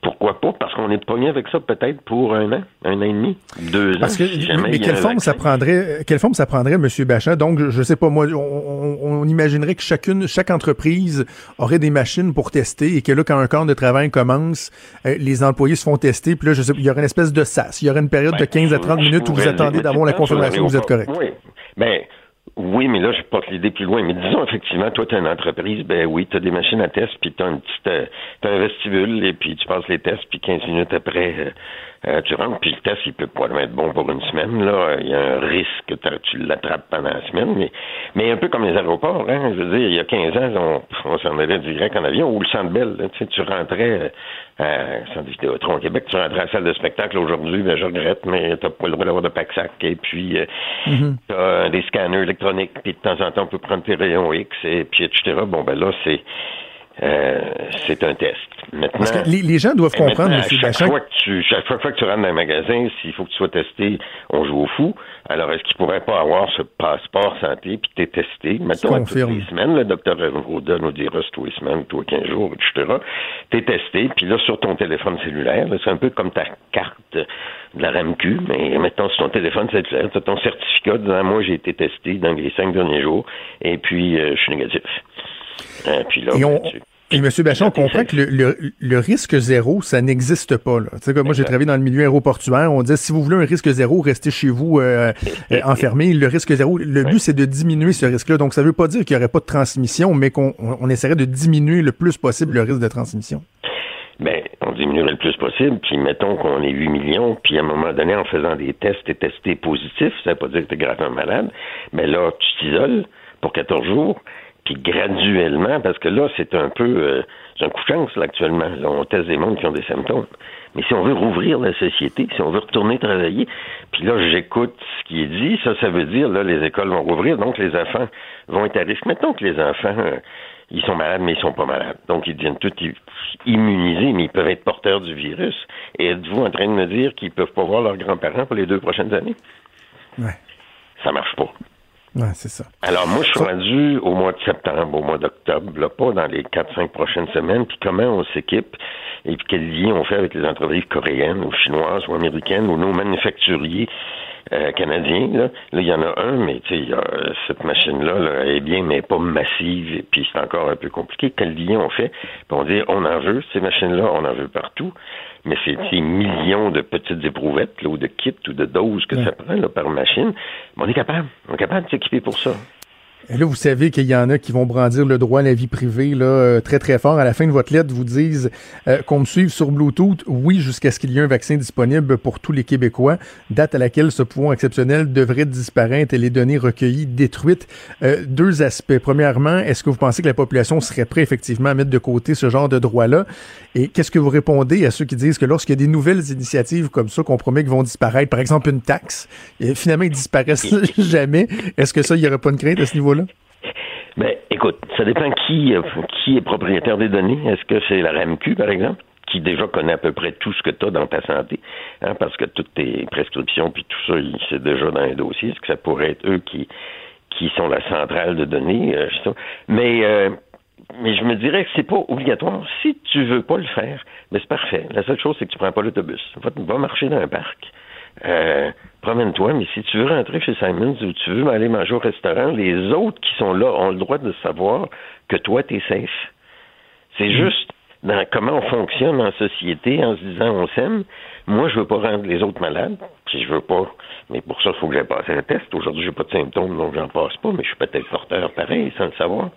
Pourquoi pas? Parce qu'on est pogné avec ça peut-être pour un an, un an et demi, deux ans. Parce que, mais quelle forme ça prendrait, quelle forme ça prendrait, M. Bachin? Donc, je, ne sais pas, moi, on, imaginerait que chacune, chaque entreprise aurait des machines pour tester et que là, quand un camp de travail commence, euh, les employés se font tester, puis là, je sais, il y aurait une espèce de sas. Il y aurait une période de 15 à 30 minutes où vous attendez d'avoir la confirmation que vous êtes correct. Oui. Ben, oui, mais là, je porte l'idée plus loin. Mais disons, effectivement, toi, tu as une entreprise, ben oui, tu as des machines à test, puis tu as, une petite, euh, un vestibule, et puis tu passes les tests, puis 15 minutes après, euh, tu rentres, puis le test, il peut pas être bon pour une semaine. Là, il y a un risque que tu l'attrapes pendant la semaine. Mais, mais un peu comme les aéroports, hein. Je veux dire, il y a 15 ans, on, on s'en allait direct en avion, ou le Centre Bell, tu sais, tu rentrais euh, Centre Vidéotron au Québec, tu rentrais à la salle de spectacle aujourd'hui, ben, je regrette, mais t'as pas le droit d'avoir de pack-sac, et puis euh, mm-hmm. t'as des scanners électroniques, puis de temps en temps, on peut prendre tes rayons X, et puis etc. Bon, ben là, c'est euh, c'est un test. Maintenant, Parce que les, gens doivent comprendre, M. Chaque fois, que tu, chaque fois que tu rentres dans un magasin, s'il faut que tu sois testé, on joue au fou. Alors, est-ce qu'il pourrait pas avoir ce passeport santé puis t'es testé? Mettons, toutes les semaines, le docteur Roda nous dira tous les semaines, tous les 15 jours, etc. T'es testé, puis là, sur ton téléphone cellulaire, c'est un peu comme ta carte de la RAMQ, mais mettons sur ton téléphone cellulaire, tu as ton certificat disant, moi, j'ai été testé dans les cinq derniers jours, et puis euh, je suis négatif. Euh, et, M. Bachon, on comprend que le, risque zéro, ça n'existe pas. Là. sais moi, j'ai travaillé dans le milieu aéroportuaire. On disait, si vous voulez un risque zéro, restez chez vous euh, euh, enfermé. Le risque zéro, le but, c'est de diminuer ce risque-là. Donc, ça ne veut pas dire qu'il n'y aurait pas de transmission, mais qu'on on essaierait de diminuer le plus possible le risque de transmission. Bien, on diminuerait le plus possible, puis mettons qu'on est 8 millions, puis à un moment donné, en faisant des tests, t'es testé positif, ça ne veut pas dire que tu es gravement malade, mais là, tu t'isoles pour 14 jours, puis graduellement, parce que là, c'est un peu euh, un coup de chance là, actuellement. Là, on teste des mondes qui ont des symptômes. Mais si on veut rouvrir la société, si on veut retourner travailler, puis là, j'écoute ce qui est dit, ça, ça veut dire, là, les écoles vont rouvrir, donc les enfants vont être à risque. Mettons que les enfants, euh, ils sont malades, mais ils sont pas malades. Donc, ils deviennent tous immunisés, mais ils peuvent être porteurs du virus. Et êtes-vous en train de me dire qu'ils peuvent pas voir leurs grands-parents pour les deux prochaines années? Ouais. Ça marche pas. Ouais, c'est ça. Alors, moi, je suis rendu au mois de septembre, au mois d'octobre, là, pas dans les 4-5 prochaines semaines, puis comment on s'équipe et puis quel lien on fait avec les entreprises coréennes ou chinoises ou américaines ou nos manufacturiers euh, canadiens. Là, il y en a un, mais tu sais, cette machine-là là, est bien, mais pas massive, et puis c'est encore un peu compliqué. Quel lien on fait? Puis on dit, on en veut, ces machines-là, on en veut partout mais c'est des millions de petites éprouvettes ou de kits ou de doses que ça prend là, par machine. Mais on est capable. On est capable de s'équiper pour ça. Et là, vous savez qu'il y en a qui vont brandir le droit à la vie privée là, euh, très, très fort. À la fin de votre lettre, vous disent euh, qu'on me suive sur Bluetooth, oui, jusqu'à ce qu'il y ait un vaccin disponible pour tous les Québécois, date à laquelle ce pouvoir exceptionnel devrait disparaître et les données recueillies détruites. Euh, deux aspects. Premièrement, est-ce que vous pensez que la population serait prête effectivement à mettre de côté ce genre de droit-là? Et qu'est-ce que vous répondez à ceux qui disent que lorsqu'il y a des nouvelles initiatives comme ça qu'on promet qu'ils vont disparaître, par exemple une taxe, et finalement ils disparaissent jamais, est-ce que ça, il n'y aurait pas une crainte à ce niveau-là? Ben, écoute, ça dépend qui, euh, qui est propriétaire des données. Est-ce que c'est la RAMQ, par exemple? qui déjà connaît à peu près tout ce que tu as dans ta santé, hein, parce que toutes tes prescriptions puis tout ça, c'est déjà dans les dossiers. Est-ce que ça pourrait être eux qui qui sont la centrale de données? Euh, mais euh, mais je me dirais que c'est pas obligatoire. Si tu veux pas le faire, mais c'est parfait. La seule chose, c'est que tu prends pas l'autobus. Va, va marcher dans un parc. Euh, promène-toi, mais si tu veux rentrer chez Simons ou tu veux aller manger au restaurant, les autres qui sont là ont le droit de savoir que toi, tu es safe. C'est mm. juste dans comment on fonctionne en société en se disant on s'aime. Moi, je veux pas rendre les autres malades, puis je veux pas. Mais pour ça, il faut que j'aille passer un test. Aujourd'hui, j'ai pas de symptômes, donc j'en passe pas, mais je suis peut-être porteur pareil, sans le savoir.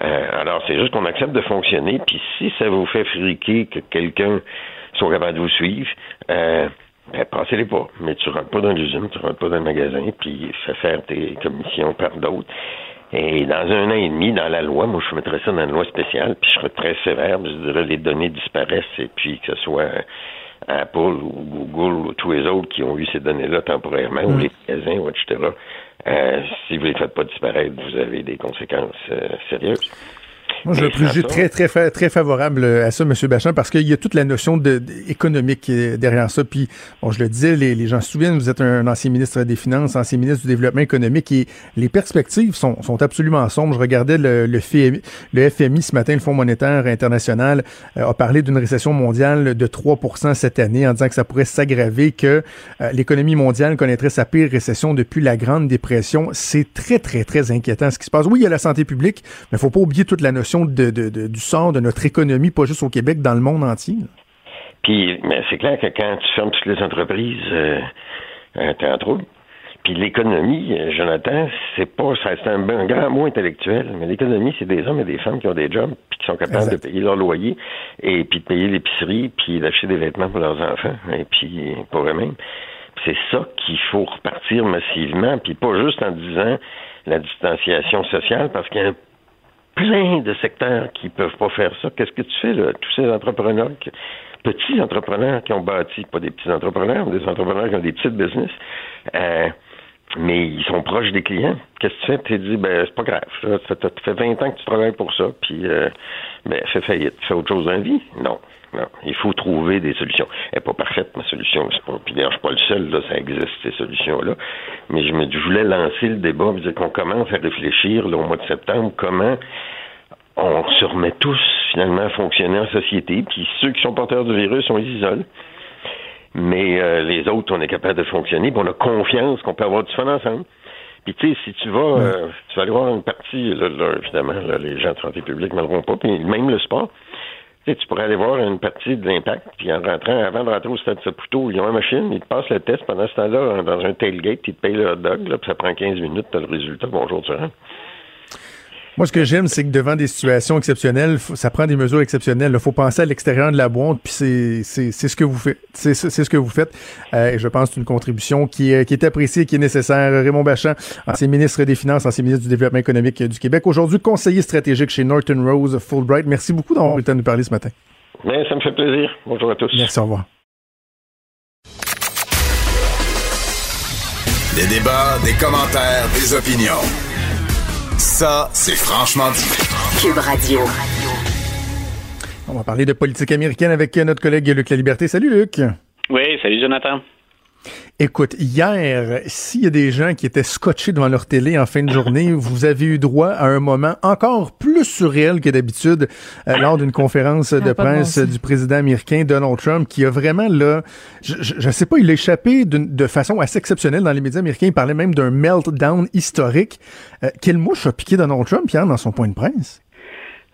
Euh, alors, c'est juste qu'on accepte de fonctionner, puis si ça vous fait friquer que quelqu'un soit capable de vous suivre, euh, ben, passez-les pas. Mais tu rentres pas dans l'usine, tu rentres pas dans le magasin, puis fais faire tes commissions par d'autres. Et dans un an et demi, dans la loi, moi, je mettrais ça dans une loi spéciale, puis je serais très sévère, je dirais les données disparaissent, et puis que ce soit Apple ou Google ou tous les autres qui ont eu ces données-là temporairement, ou mm. les magasins, ou etc., euh, si vous ne les faites pas disparaître, vous avez des conséquences euh, sérieuses. Moi, je suis très, très, très favorable à ça, M. Bachin, parce qu'il y a toute la notion de, économique derrière ça. Puis, bon, je le disais, les, les, gens se souviennent, vous êtes un ancien ministre des Finances, ancien ministre du Développement économique, et les perspectives sont, sont absolument sombres. Je regardais le, le, FMI, le FMI ce matin, le Fonds monétaire international, euh, a parlé d'une récession mondiale de 3 cette année, en disant que ça pourrait s'aggraver, que euh, l'économie mondiale connaîtrait sa pire récession depuis la Grande Dépression. C'est très, très, très inquiétant ce qui se passe. Oui, il y a la santé publique, mais il faut pas oublier toute la notion de, du sort de notre économie, pas juste au Québec, dans le monde entier. Puis, mais c'est clair que quand tu fermes toutes les entreprises, euh, t'es en trouble. Puis l'économie, euh, Jonathan, c'est pas c'est un, grand mot intellectuel, mais l'économie, c'est des hommes et des femmes qui ont des jobs, puis qui sont capables de payer leur loyer, et puis de payer l'épicerie, puis d'acheter des vêtements pour leurs enfants, et puis pour eux-mêmes. C'est ça qu'il faut repartir massivement, puis pas juste en disant la distanciation sociale, parce qu'il y a un plein de secteurs qui peuvent pas faire ça. Qu'est-ce que tu fais, là? Tous ces entrepreneurs, petits entrepreneurs qui ont bâti, pas des petits entrepreneurs, mais des entrepreneurs qui ont des petites business, euh, mais ils sont proches des clients. Qu'est-ce que tu fais? Tu te dis, ben, c'est pas grave. Ça fait 20 ans que tu travailles pour ça, puis, euh, ben, fais faillite. Fais autre chose dans la vie? Non. Non, il faut trouver des solutions. Elle n'est pas parfaite, ma solution. Puis d'ailleurs, je suis pas le seul, là, ça existe, ces solutions-là. Mais je, me, je voulais lancer le débat, dire qu'on commence à réfléchir là, au mois de septembre comment on se remet tous finalement à fonctionner en société, puis ceux qui sont porteurs du virus, on les isole. Mais euh, les autres, on est capable de fonctionner, puis on a confiance qu'on peut avoir du fun ensemble. Puis tu sais, si tu vas, euh, tu vas aller voir une partie, là, évidemment, les gens de santé publique ne m'en pas, puis même le sport tu pourrais aller voir une partie de l'impact, puis en rentrant, avant de rentrer au stade Saputo, ils ont une machine, ils te passent le test pendant ce temps-là dans un tailgate, ils te payent le hot dog, là, puis ça prend 15 minutes, tu as le résultat, bonjour, tu rentres. Moi, ce que j'aime, c'est que devant des situations exceptionnelles, ça prend des mesures exceptionnelles. Il faut penser à l'extérieur de la boîte, puis c'est, c'est, c'est ce que vous faites. C'est, c'est ce que vous faites. Euh, et je pense que c'est une contribution qui est, qui est appréciée, qui est nécessaire. Raymond Bachand, ancien ministre des Finances, ancien ministre du Développement économique du Québec, aujourd'hui conseiller stratégique chez Norton Rose Fulbright. Merci beaucoup d'avoir eu le temps de nous parler ce matin. Bien, ça me fait plaisir. Bonjour à tous. Merci, au revoir. Des débats, des commentaires, des opinions. Ça, c'est franchement dit. Cube Radio. On va parler de politique américaine avec notre collègue Luc La Liberté. Salut Luc. Oui, salut Jonathan. Écoute, hier, s'il y a des gens qui étaient scotchés devant leur télé en fin de journée, vous avez eu droit à un moment encore plus surréel que d'habitude euh, lors d'une conférence de presse du président américain Donald Trump qui a vraiment là, je, ne sais pas, il a échappé de façon assez exceptionnelle dans les médias américains. Il parlait même d'un meltdown historique. Euh, quelle mouche a piqué Donald Trump hier dans son point de presse?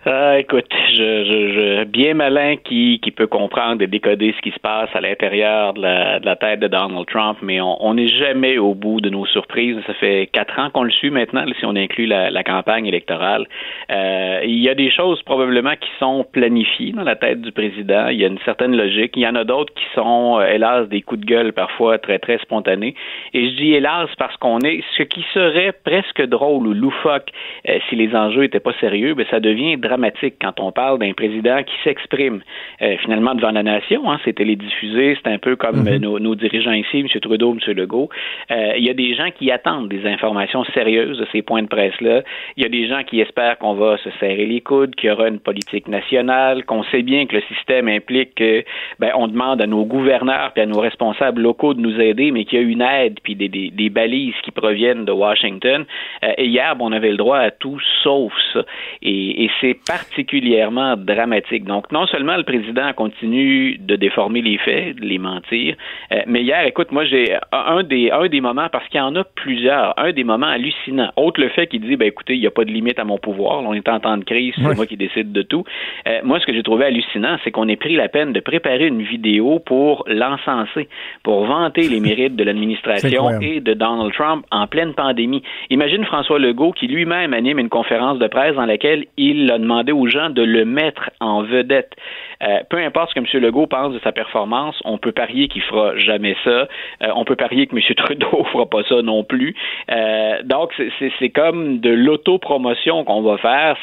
Euh, écoute, je, je, je, bien malin qui, qui peut comprendre et décoder ce qui se passe à l'intérieur de la, de la tête de Donald Trump, mais on n'est jamais au bout de nos surprises. Ça fait quatre ans qu'on le suit maintenant, si on inclut la, la campagne électorale. Euh, il y a des choses probablement qui sont planifiées dans la tête du président. Il y a une certaine logique. Il y en a d'autres qui sont, euh, hélas, des coups de gueule parfois très, très spontanés. Et je dis hélas parce qu'on est, ce qui serait presque drôle ou loufoque euh, si les enjeux étaient pas sérieux, mais ben, ça devient dramatique quand on parle d'un président qui s'exprime euh, finalement devant la nation. Hein, c'est télédiffusé, c'est un peu comme mm-hmm. nos, nos, dirigeants ici, M. Trudeau, M. Legault. Euh, il y a des gens qui attendent des informations sérieuses de ces points de presse-là. Il y a des gens qui espèrent qu'on va se serrer les coudes, qu'il y aura une politique nationale, qu'on sait bien que le système implique que ben, on demande à nos gouverneurs et à nos responsables locaux de nous aider, mais qu'il y a une aide puis des, des, des, balises qui proviennent de Washington. Euh, et hier, on avait le droit à tout sauf ça. Et, et c'est particulièrement dramatique. Donc, non seulement le président continue de déformer les faits, de les mentir, euh, mais hier, écoute, moi, j'ai un des, un des moments, parce qu'il y en a plusieurs, un des moments hallucinants. Autre le fait qu'il dit, ben écoutez, il n'y a pas de limite à mon pouvoir. on est en temps de crise, c'est moi qui décide de tout. Euh, moi, ce que j'ai trouvé hallucinant, c'est qu'on ait pris la peine de préparer une vidéo pour l'encenser, pour vanter les mérites de l'administration et de Donald Trump en pleine pandémie. Imagine François Legault qui lui-même anime une conférence de presse dans laquelle il a demandé aux gens de le mettre en vedette. Euh, peu importe ce que M. Legault pense de sa performance, on peut parier qu'il fera jamais ça. Euh, on peut parier que M. Trudeau fera pas ça non plus. Euh, donc, c'est comme de l'autopromotion qu'on va faire.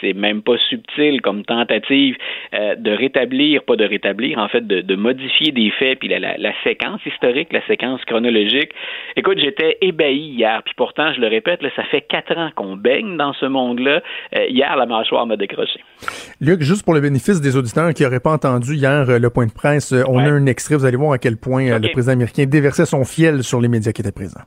C'est même pas subtil comme tentative de rétablir, pas de rétablir, en fait, de, modifier des faits, puis la, séquence historique, la séquence chronologique. Écoute, j'étais ébahi hier, puis pourtant, je le répète, ça fait quatre ans qu'on baigne dans ce monde-là. hier, la mâchoire m'a décroché. Luc, juste pour le bénéfice des auditeurs, qui n'aurait pas entendu hier euh, le point de presse, euh, on a un extrait, vous allez voir à quel point euh, le président américain déversait son fiel sur les médias qui étaient présents.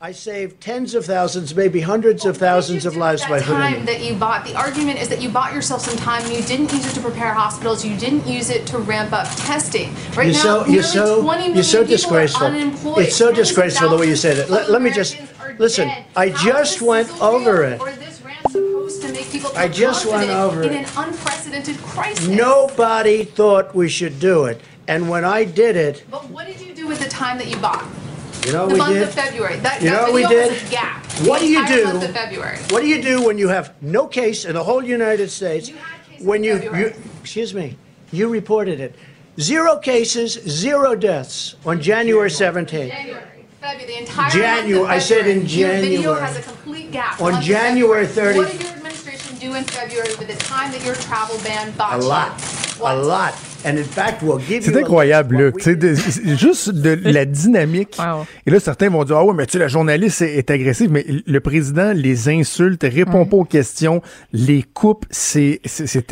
I saved tens of thousands, maybe hundreds of thousands of lives by time that you bought. The argument is that you bought yourself some time and you didn't use it to prepare hospitals. You didn't use it to ramp up testing. Right you're now, so, you're so, 20 million you're so disgraceful. It's so disgraceful the way you said it. Let, let me just listen. I just went over it. I just went over in an unprecedented crisis. Nobody thought we should do it. And when I did it. But what did you do with the time that you bought? You know the we month did? of February. That, you that know we did? Was a gap. What do you do? Month of February. What do you do when you have no case in the whole United States? You when you, you, excuse me, you reported it. Zero cases, zero deaths on January 17th. January. February, the entire January. I said in January. Your video has a complete gap. On January 30th. Do in February with the time that your travel ban bought A lot. What? A lot. C'est incroyable, là. juste de la dynamique. Et là, certains vont dire, ah ouais, mais tu sais, la journaliste est, agressive, mais le président les insulte, répond pas aux questions, les coupe. C'est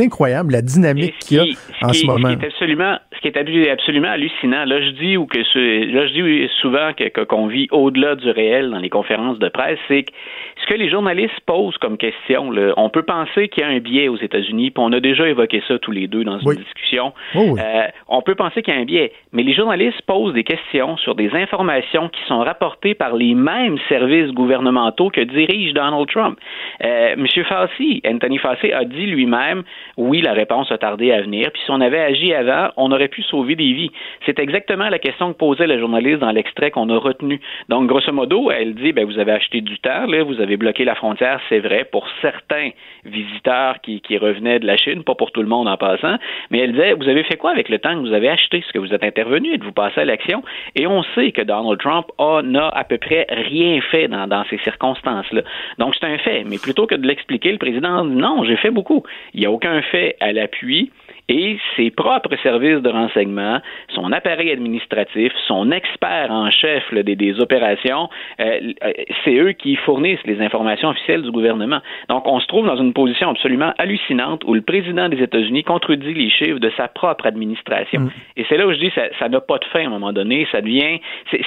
incroyable, la dynamique qu'il y a en ce moment. Ce qui est absolument, ce qui est absolument hallucinant. Là, je dis, ou que là, je dis souvent qu'on vit au-delà du réel dans les conférences de presse, c'est que ce que les journalistes posent comme question, là, on peut penser qu'il y a un biais aux États-Unis, puis on a déjà évoqué ça tous les deux dans une discussion. Oh euh, on peut penser qu'il y a un biais, mais les journalistes posent des questions sur des informations qui sont rapportées par les mêmes services gouvernementaux que dirige Donald Trump. Euh, M. Fauci, Anthony Fauci a dit lui-même, oui, la réponse a tardé à venir, puis si on avait agi avant, on aurait pu sauver des vies. C'est exactement la question que posait la journaliste dans l'extrait qu'on a retenu. Donc, grosso modo, elle dit, ben, vous avez acheté du temps, là, vous avez bloqué la frontière, c'est vrai, pour certains visiteurs qui, revenaient de la Chine, pas pour tout le monde en passant, mais elle disait, vous avez fait quoi avec le temps que vous avez acheté? ce que vous êtes intervenu? Êtes-vous passé à l'action? Et on sait que Donald Trump n'a à peu près rien fait dans, dans ces circonstances-là. Donc, c'est un fait. Mais plutôt que de l'expliquer, le président non, j'ai fait beaucoup. Il n'y a aucun fait à l'appui et ses propres services de renseignement, son appareil administratif, son expert en chef des, des, opérations, euh, euh, c'est eux qui fournissent les informations officielles du gouvernement. Donc, on se trouve dans une position absolument hallucinante où le président des États-Unis contredit les chiffres de sa propre administration. Mm. Et c'est là où je dis ça, ça n'a pas de fin à un moment donné. Ça devient,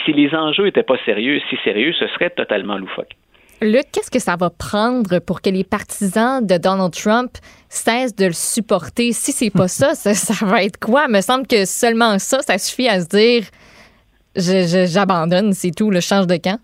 si les enjeux n'étaient pas sérieux, si sérieux, ce serait totalement loufoque. Luc, qu'est-ce que ça va prendre pour que les partisans de Donald Trump cessent de le supporter? Si c'est pas ça, ça, va être quoi? Me semble que seulement ça, ça suffit à se dire j'abandonne, c'est tout, le change de camp.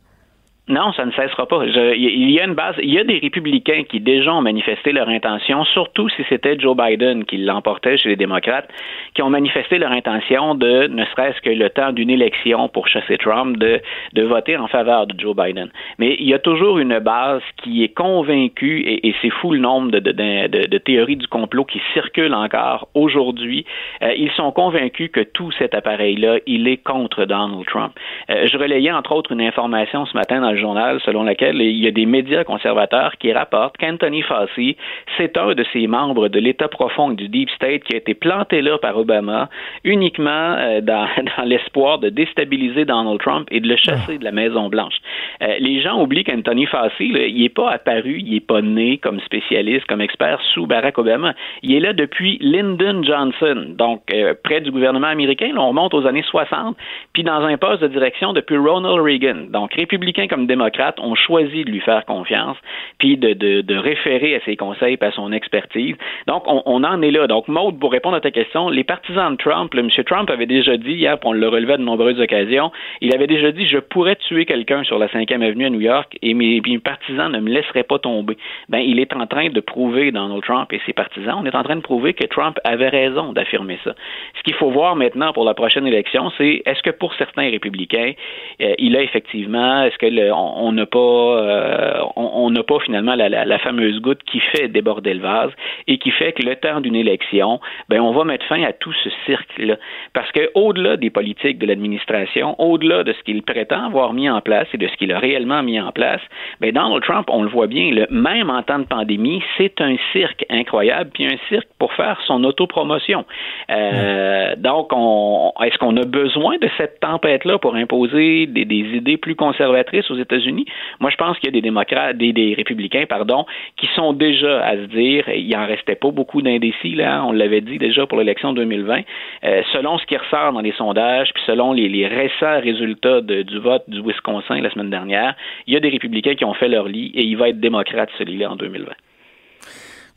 Non, ça ne cessera pas. il y a une base. Il y a des républicains qui déjà ont manifesté leur intention, surtout si c'était Joe Biden qui l'emportait chez les démocrates, qui ont manifesté leur intention de, ne serait-ce que le temps d'une élection pour chasser Trump, de, de voter en faveur de Joe Biden. Mais il y a toujours une base qui est convaincue, et, c'est fou le nombre de, de, de, de, théories du complot qui circulent encore aujourd'hui. Euh, ils sont convaincus que tout cet appareil-là, il est contre Donald Trump. Euh, je relayais entre autres une information ce matin dans le journal selon laquelle il y a des médias conservateurs qui rapportent qu'Anthony Fauci, c'est un de ces membres de l'État profond du Deep State qui a été planté là par Obama uniquement euh, dans, dans l'espoir de déstabiliser Donald Trump et de le chasser de la Maison-Blanche. Euh, les gens oublient qu'Anthony Fauci, là, il n'est pas apparu, il n'est pas né comme spécialiste, comme expert sous Barack Obama. Il est là depuis Lyndon Johnson, donc euh, près du gouvernement américain. Là, on remonte aux années 60, puis dans un poste de direction depuis Ronald Reagan. Donc, républicains comme démocrates ont choisi de lui faire confiance, puis de, référer à ses conseils et à son expertise. Donc, on, on, en est là. Donc, Maud, pour répondre à ta question, les partisans de Trump, M. Trump avait déjà dit hier, puis on le relevait à de nombreuses occasions, il avait déjà dit, je pourrais tuer quelqu'un sur la 5e avenue à New York et mes, mes partisans ne me laisseraient pas tomber. Ben, il est en train de prouver, Donald Trump et ses partisans, on est en train de prouver que Trump avait raison d'affirmer ça. Ce qu'il faut voir maintenant pour la prochaine élection, c'est est-ce que pour certains républicains, euh, il a effectivement, est-ce que le, on n'a pas, euh, on n'a pas finalement la, la, la, fameuse goutte qui fait déborder le vase et qui fait que le temps d'une élection, ben on va mettre fin à tout ce cirque-là, parce que au-delà des politiques de l'administration, au-delà de ce qu'il prétend avoir mis en place et de ce qu'il a réellement mis en place, ben Donald Trump, on le voit bien, le, même en temps de pandémie, c'est un cirque incroyable, puis un cirque pour faire son autopromotion. Euh, donc, on, est-ce qu'on a besoin de cette tempête-là pour imposer des, des, idées plus conservatrices aux États-Unis? Moi, je pense qu'il y a des démocrates, des, républicains, pardon, qui sont déjà à se dire, il en restait pas beaucoup d'indécis, là, on l'avait dit déjà pour l'élection 2020, euh, selon ce qui ressort dans les sondages, puis selon les, récents résultats du vote du Wisconsin la semaine dernière, il y a des républicains qui ont fait leur lit et il va être démocrate celui-là en 2020.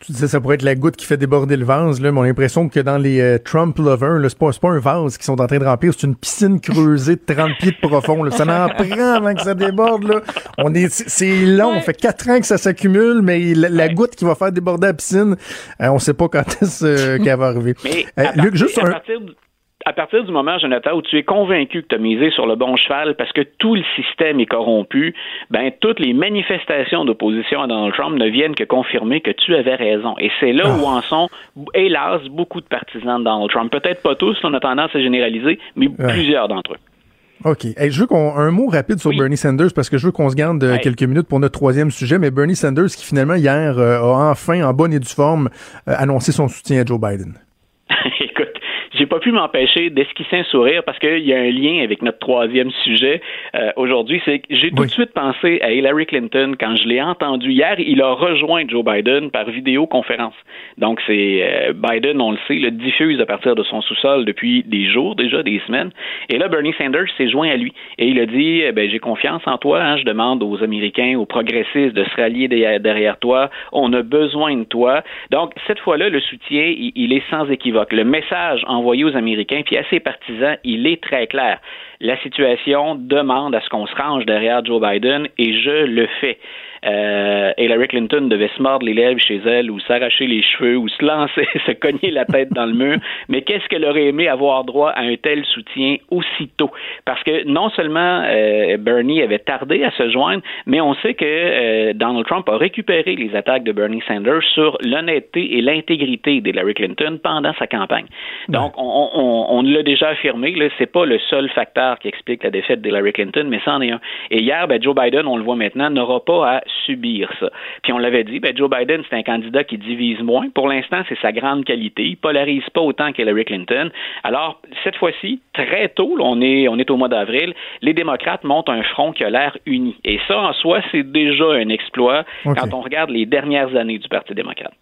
Tu disais ça pourrait être la goutte qui fait déborder le vase. Là. Mon impression que dans les euh, Trump lovers, c'est pas, pas un vase qu'ils sont en train de remplir, c'est une piscine creusée de 30 pieds de profond. Là. Ça en prend avant que ça déborde. Là. On est, c'est long. Ouais. fait quatre ans que ça s'accumule, mais la, la, goutte qui va faire déborder la piscine, euh, on sait pas quand est-ce euh, qu'elle va arriver. Mais à Luc, juste un... partir de à partir du moment, Jonathan, où tu es convaincu que tu as misé sur le bon cheval parce que tout le système est corrompu, ben toutes les manifestations d'opposition à Donald Trump ne viennent que confirmer que tu avais raison. Et c'est là où en sont, hélas, beaucoup de partisans de Donald Trump. Peut-être pas tous, on a tendance à généraliser, mais plusieurs d'entre eux. OK. Hey, je veux qu'on un mot rapide sur oui. Bernie Sanders parce que je veux qu'on se garde ouais. quelques minutes pour notre troisième sujet. Mais Bernie Sanders qui finalement hier euh, a enfin, en bonne et due forme, euh, annoncé son soutien à Joe Biden. Écoute, j'ai pas pu m'empêcher d'esquisser un sourire parce qu'il y a un lien avec notre troisième sujet euh, aujourd'hui. C'est que j'ai tout oui. de suite pensé à Hillary Clinton quand je l'ai entendu hier. Il a rejoint Joe Biden par vidéoconférence. Donc c'est euh, Biden, on le sait, le diffuse à partir de son sous-sol depuis des jours déjà, des semaines. Et là, Bernie Sanders s'est joint à lui et il a dit eh ben j'ai confiance en toi. Hein, je demande aux Américains, aux progressistes de se rallier derrière toi. On a besoin de toi. Donc cette fois-là, le soutien, il, il est sans équivoque. Le message envoyé aux Américains, puis à ses partisans, il est très clair. La situation demande à ce qu'on se range derrière Joe Biden et je le fais. Euh, Hillary Clinton devait se mordre les lèvres chez elle ou s'arracher les cheveux ou se lancer, se cogner la tête dans le mur. Mais qu'est-ce qu'elle aurait aimé avoir droit à un tel soutien aussitôt? Parce que non seulement euh, Bernie avait tardé à se joindre, mais on sait que euh, Donald Trump a récupéré les attaques de Bernie Sanders sur l'honnêteté et l'intégrité d'Hillary Clinton pendant sa campagne. Donc, on, on, on l'a déjà affirmé, c'est pas le seul facteur qui explique la défaite d'Hillary Clinton, mais c'en est un. Et hier, ben, Joe Biden, on le voit maintenant, n'aura pas à subir ça. Puis on l'avait dit, ben Joe Biden, c'est un candidat qui divise moins. Pour l'instant, c'est sa grande qualité. Il polarise pas autant qu'Hillary Clinton. Alors, cette fois-ci, très tôt, là, on est, on est au mois d'avril, les démocrates montent un front qui a l'air uni. Et ça, en soi, c'est déjà un exploit okay. quand on regarde les dernières années du Parti démocrate.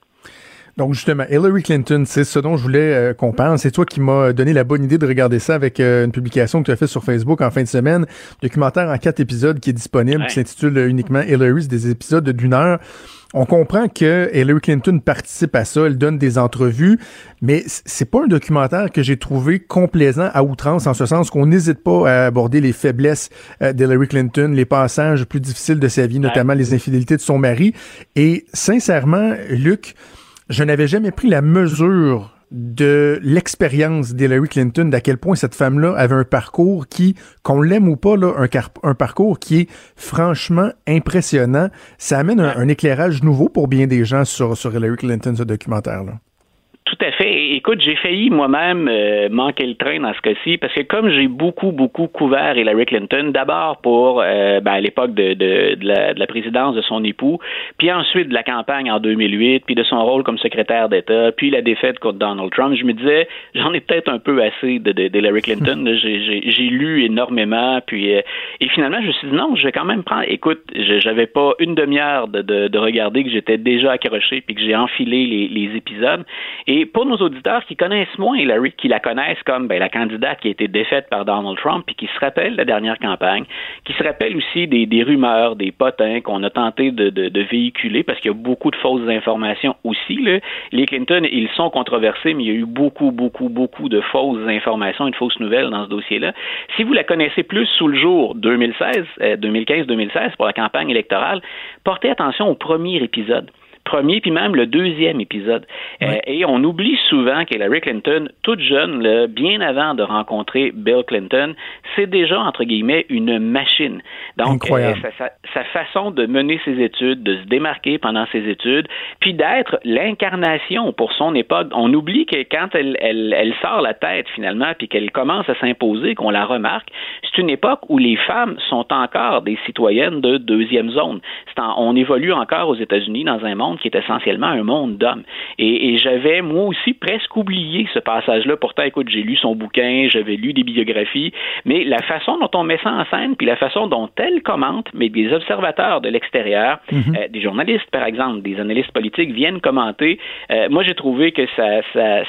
Donc justement, Hillary Clinton, c'est ce dont je voulais euh, qu'on parle. C'est toi qui m'as donné la bonne idée de regarder ça avec euh, une publication que tu as faite sur Facebook en fin de semaine. Documentaire en quatre épisodes qui est disponible, ouais. qui s'intitule uniquement Hillary, des épisodes d'une heure. On comprend que Hillary Clinton participe à ça, elle donne des entrevues, mais c'est pas un documentaire que j'ai trouvé complaisant à outrance, en ce sens qu'on n'hésite pas à aborder les faiblesses euh, d'Hillary Clinton, les passages plus difficiles de sa vie, notamment les infidélités de son mari. Et sincèrement, Luc, je n'avais jamais pris la mesure de l'expérience d'Hillary Clinton, d'à quel point cette femme-là avait un parcours qui, qu'on l'aime ou pas, là, un, un, parcours qui est franchement impressionnant. Ça amène un, un, éclairage nouveau pour bien des gens sur, sur Hillary Clinton, ce documentaire-là. Tout à fait. Écoute, j'ai failli moi-même euh, manquer le train dans ce cas-ci parce que comme j'ai beaucoup, beaucoup couvert Hillary Clinton, d'abord pour euh, ben, à l'époque de, de, de, la, de, la, présidence de son époux, puis ensuite de la campagne en 2008, puis de son rôle comme secrétaire d'État, puis la défaite contre Donald Trump, je me disais, j'en ai peut-être un peu assez de, d'Hillary Clinton. j'ai, lu énormément, puis euh, et finalement, je me suis dit non, je vais quand même prendre. Écoute, j'avais pas une demi-heure de, de, regarder que j'étais déjà accroché, puis que j'ai enfilé les, les épisodes. Et et pour nos auditeurs qui connaissent moins Hillary, qui la connaissent comme ben, la candidate qui a été défaite par Donald Trump, puis qui se rappellent de la dernière campagne, qui se rappellent aussi des, des rumeurs, des potins qu'on a tenté de, de, de véhiculer, parce qu'il y a beaucoup de fausses informations aussi. Là. Les Clinton, ils sont controversés, mais il y a eu beaucoup, beaucoup, beaucoup de fausses informations et de fausses nouvelles dans ce dossier-là. Si vous la connaissez plus sous le jour 2016, 2015-2016 euh, pour la campagne électorale, portez attention au premier épisode premier, puis même le deuxième épisode. Euh, et on oublie souvent qu'Hillary Clinton, toute jeune, là, bien avant de rencontrer Bill Clinton, c'est déjà, entre guillemets, une machine. Donc, euh, sa, sa, façon de mener ses études, de se démarquer pendant ses études, puis d'être l'incarnation pour son époque. On oublie que quand elle, elle, elle sort la tête, finalement, puis qu'elle commence à s'imposer, qu'on la remarque, c'est une époque où les femmes sont encore des citoyennes de deuxième zone. on évolue encore aux États-Unis dans un monde qui est essentiellement un monde d'hommes. Et, j'avais, moi aussi, presque oublié ce passage-là. Pourtant, écoute, j'ai lu son bouquin, j'avais lu des biographies, mais la façon dont on met ça en scène, puis la façon dont elle commente, mais des observateurs de l'extérieur, mhm. euh, des journalistes, par exemple, des analystes politiques viennent commenter. Euh, moi, j'ai trouvé que ça,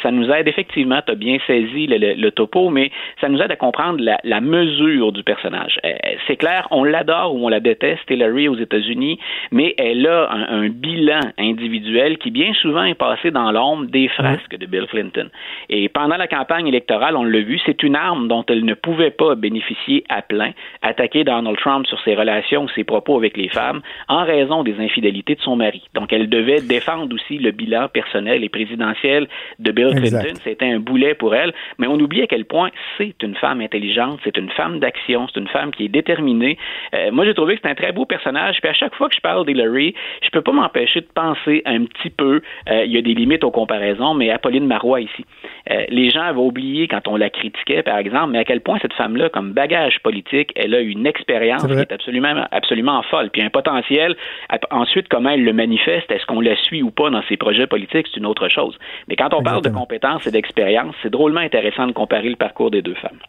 ça, nous aide effectivement, tu as bien saisi le, topo, mais ça nous aide à comprendre la, mesure du personnage. Euh, c'est clair, on l'adore ou on la déteste, Hillary aux États-Unis, mais elle a un, un bilan individuel qui bien souvent est passé dans l'ombre des frasques de Bill Clinton. Et pendant la campagne électorale, on l'a vu, c'est une arme dont elle ne pouvait pas bénéficier à plein, attaquer Donald Trump sur ses relations, ses propos avec les femmes, en raison des infidélités de son mari. Donc elle devait défendre aussi le bilan personnel et présidentiel de Bill Clinton. C'était un boulet pour elle, mais on oublie à quel point c'est une femme intelligente, c'est une femme d'action, c'est une femme qui est déterminée. Euh, moi, j'ai trouvé que c'est un très beau personnage. Puis à chaque fois que je parle d'Hillary, je peux pas m'empêcher de penser un petit peu, euh, il y a des limites aux comparaisons, mais Apolline Marois ici. Euh, les gens avaient oublié quand on la critiquait, par exemple, mais à quel point cette femme-là, comme bagage politique, elle a une expérience qui est absolument, absolument folle, puis un potentiel. Ensuite, comment elle le manifeste, est-ce qu'on la suit ou pas dans ses projets politiques, c'est une autre chose. Mais quand on parle de compétences et d'expérience, c'est drôlement intéressant de comparer le parcours des deux femmes.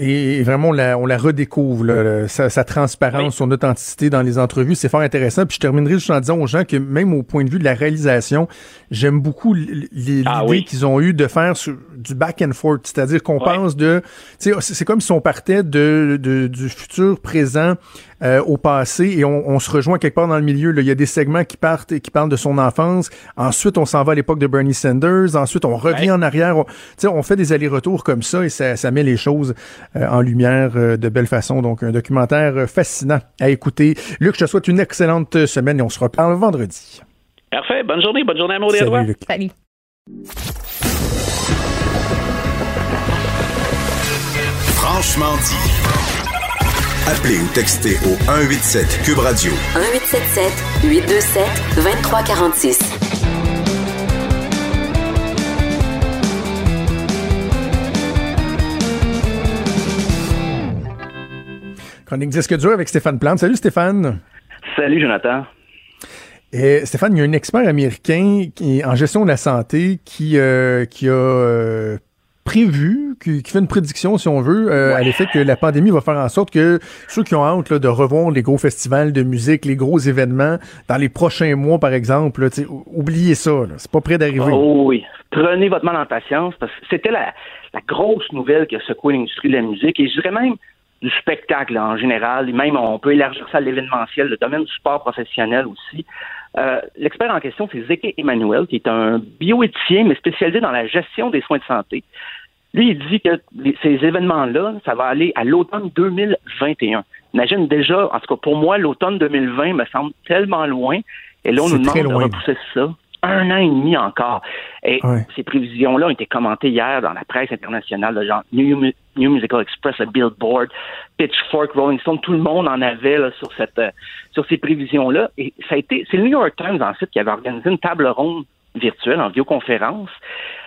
Et vraiment, on la, on la redécouvre, sa, transparence, son authenticité dans les entrevues. C'est fort intéressant. Puis je terminerai juste en disant aux gens que même au point de vue de la réalisation, j'aime beaucoup ah l'idée qu'ils ont eu de faire du back and forth. C'est-à-dire qu'on pense de... C'est comme si on partait de, de, du futur présent euh, au passé et on, on, se rejoint quelque part dans le milieu. Là. Il y a des segments qui partent et qui parlent de son enfance. Ensuite, on s'en va à l'époque de Bernie Sanders. Ensuite, on revient en arrière. On, on fait des allers-retours comme ça et ça, ça met les choses euh, en lumière euh, de belle façon. Donc, un documentaire fascinant à écouter. Luc, je te souhaite une excellente semaine et on se reparle vendredi. Parfait. Bonne journée. Bonne journée à et Salut, Salut. Franchement dit. Appelez ou textez au 187 Cube Radio. 1877 827 2346. Chronique Disque dur avec Stéphane Plante. Salut Stéphane. Salut Jonathan. Et Stéphane, il y a un expert américain qui, en gestion de la santé qui, euh, qui a euh, prévu, qui, fait une prédiction, si on veut, euh, à l'effet que la pandémie va faire en sorte que ceux qui ont hâte de revoir les gros festivals de musique, les gros événements, dans les prochains mois, par exemple, oubliez ça. C'est pas prêt d'arriver. Oh oui. Prenez votre mal en patience, parce que c'était la, grosse nouvelle qui a secoué l'industrie de la musique, et je dirais même du spectacle en général, et même on peut élargir ça à l'événementiel, le domaine du sport professionnel aussi. Euh, l'expert en question, c'est Zeke Emmanuel, qui est un bioéthicien, mais spécialisé dans la gestion des soins de santé. Lui, il dit que ces événements-là, ça va aller à l'automne 2021. Imagine déjà, en tout cas pour moi, l'automne 2020 me semble tellement loin. Et là, on nous demande de repousser ça un an et demi encore. Et ces prévisions-là ont été commentées hier dans la presse internationale, genre New, Musical Express, Billboard, Pitchfork, Rolling Stone, tout le monde en avait là, sur cette euh, sur ces prévisions-là. Et ça a été, c'est le New York Times ensuite qui avait organisé une table ronde virtuelle, en vidéoconférence,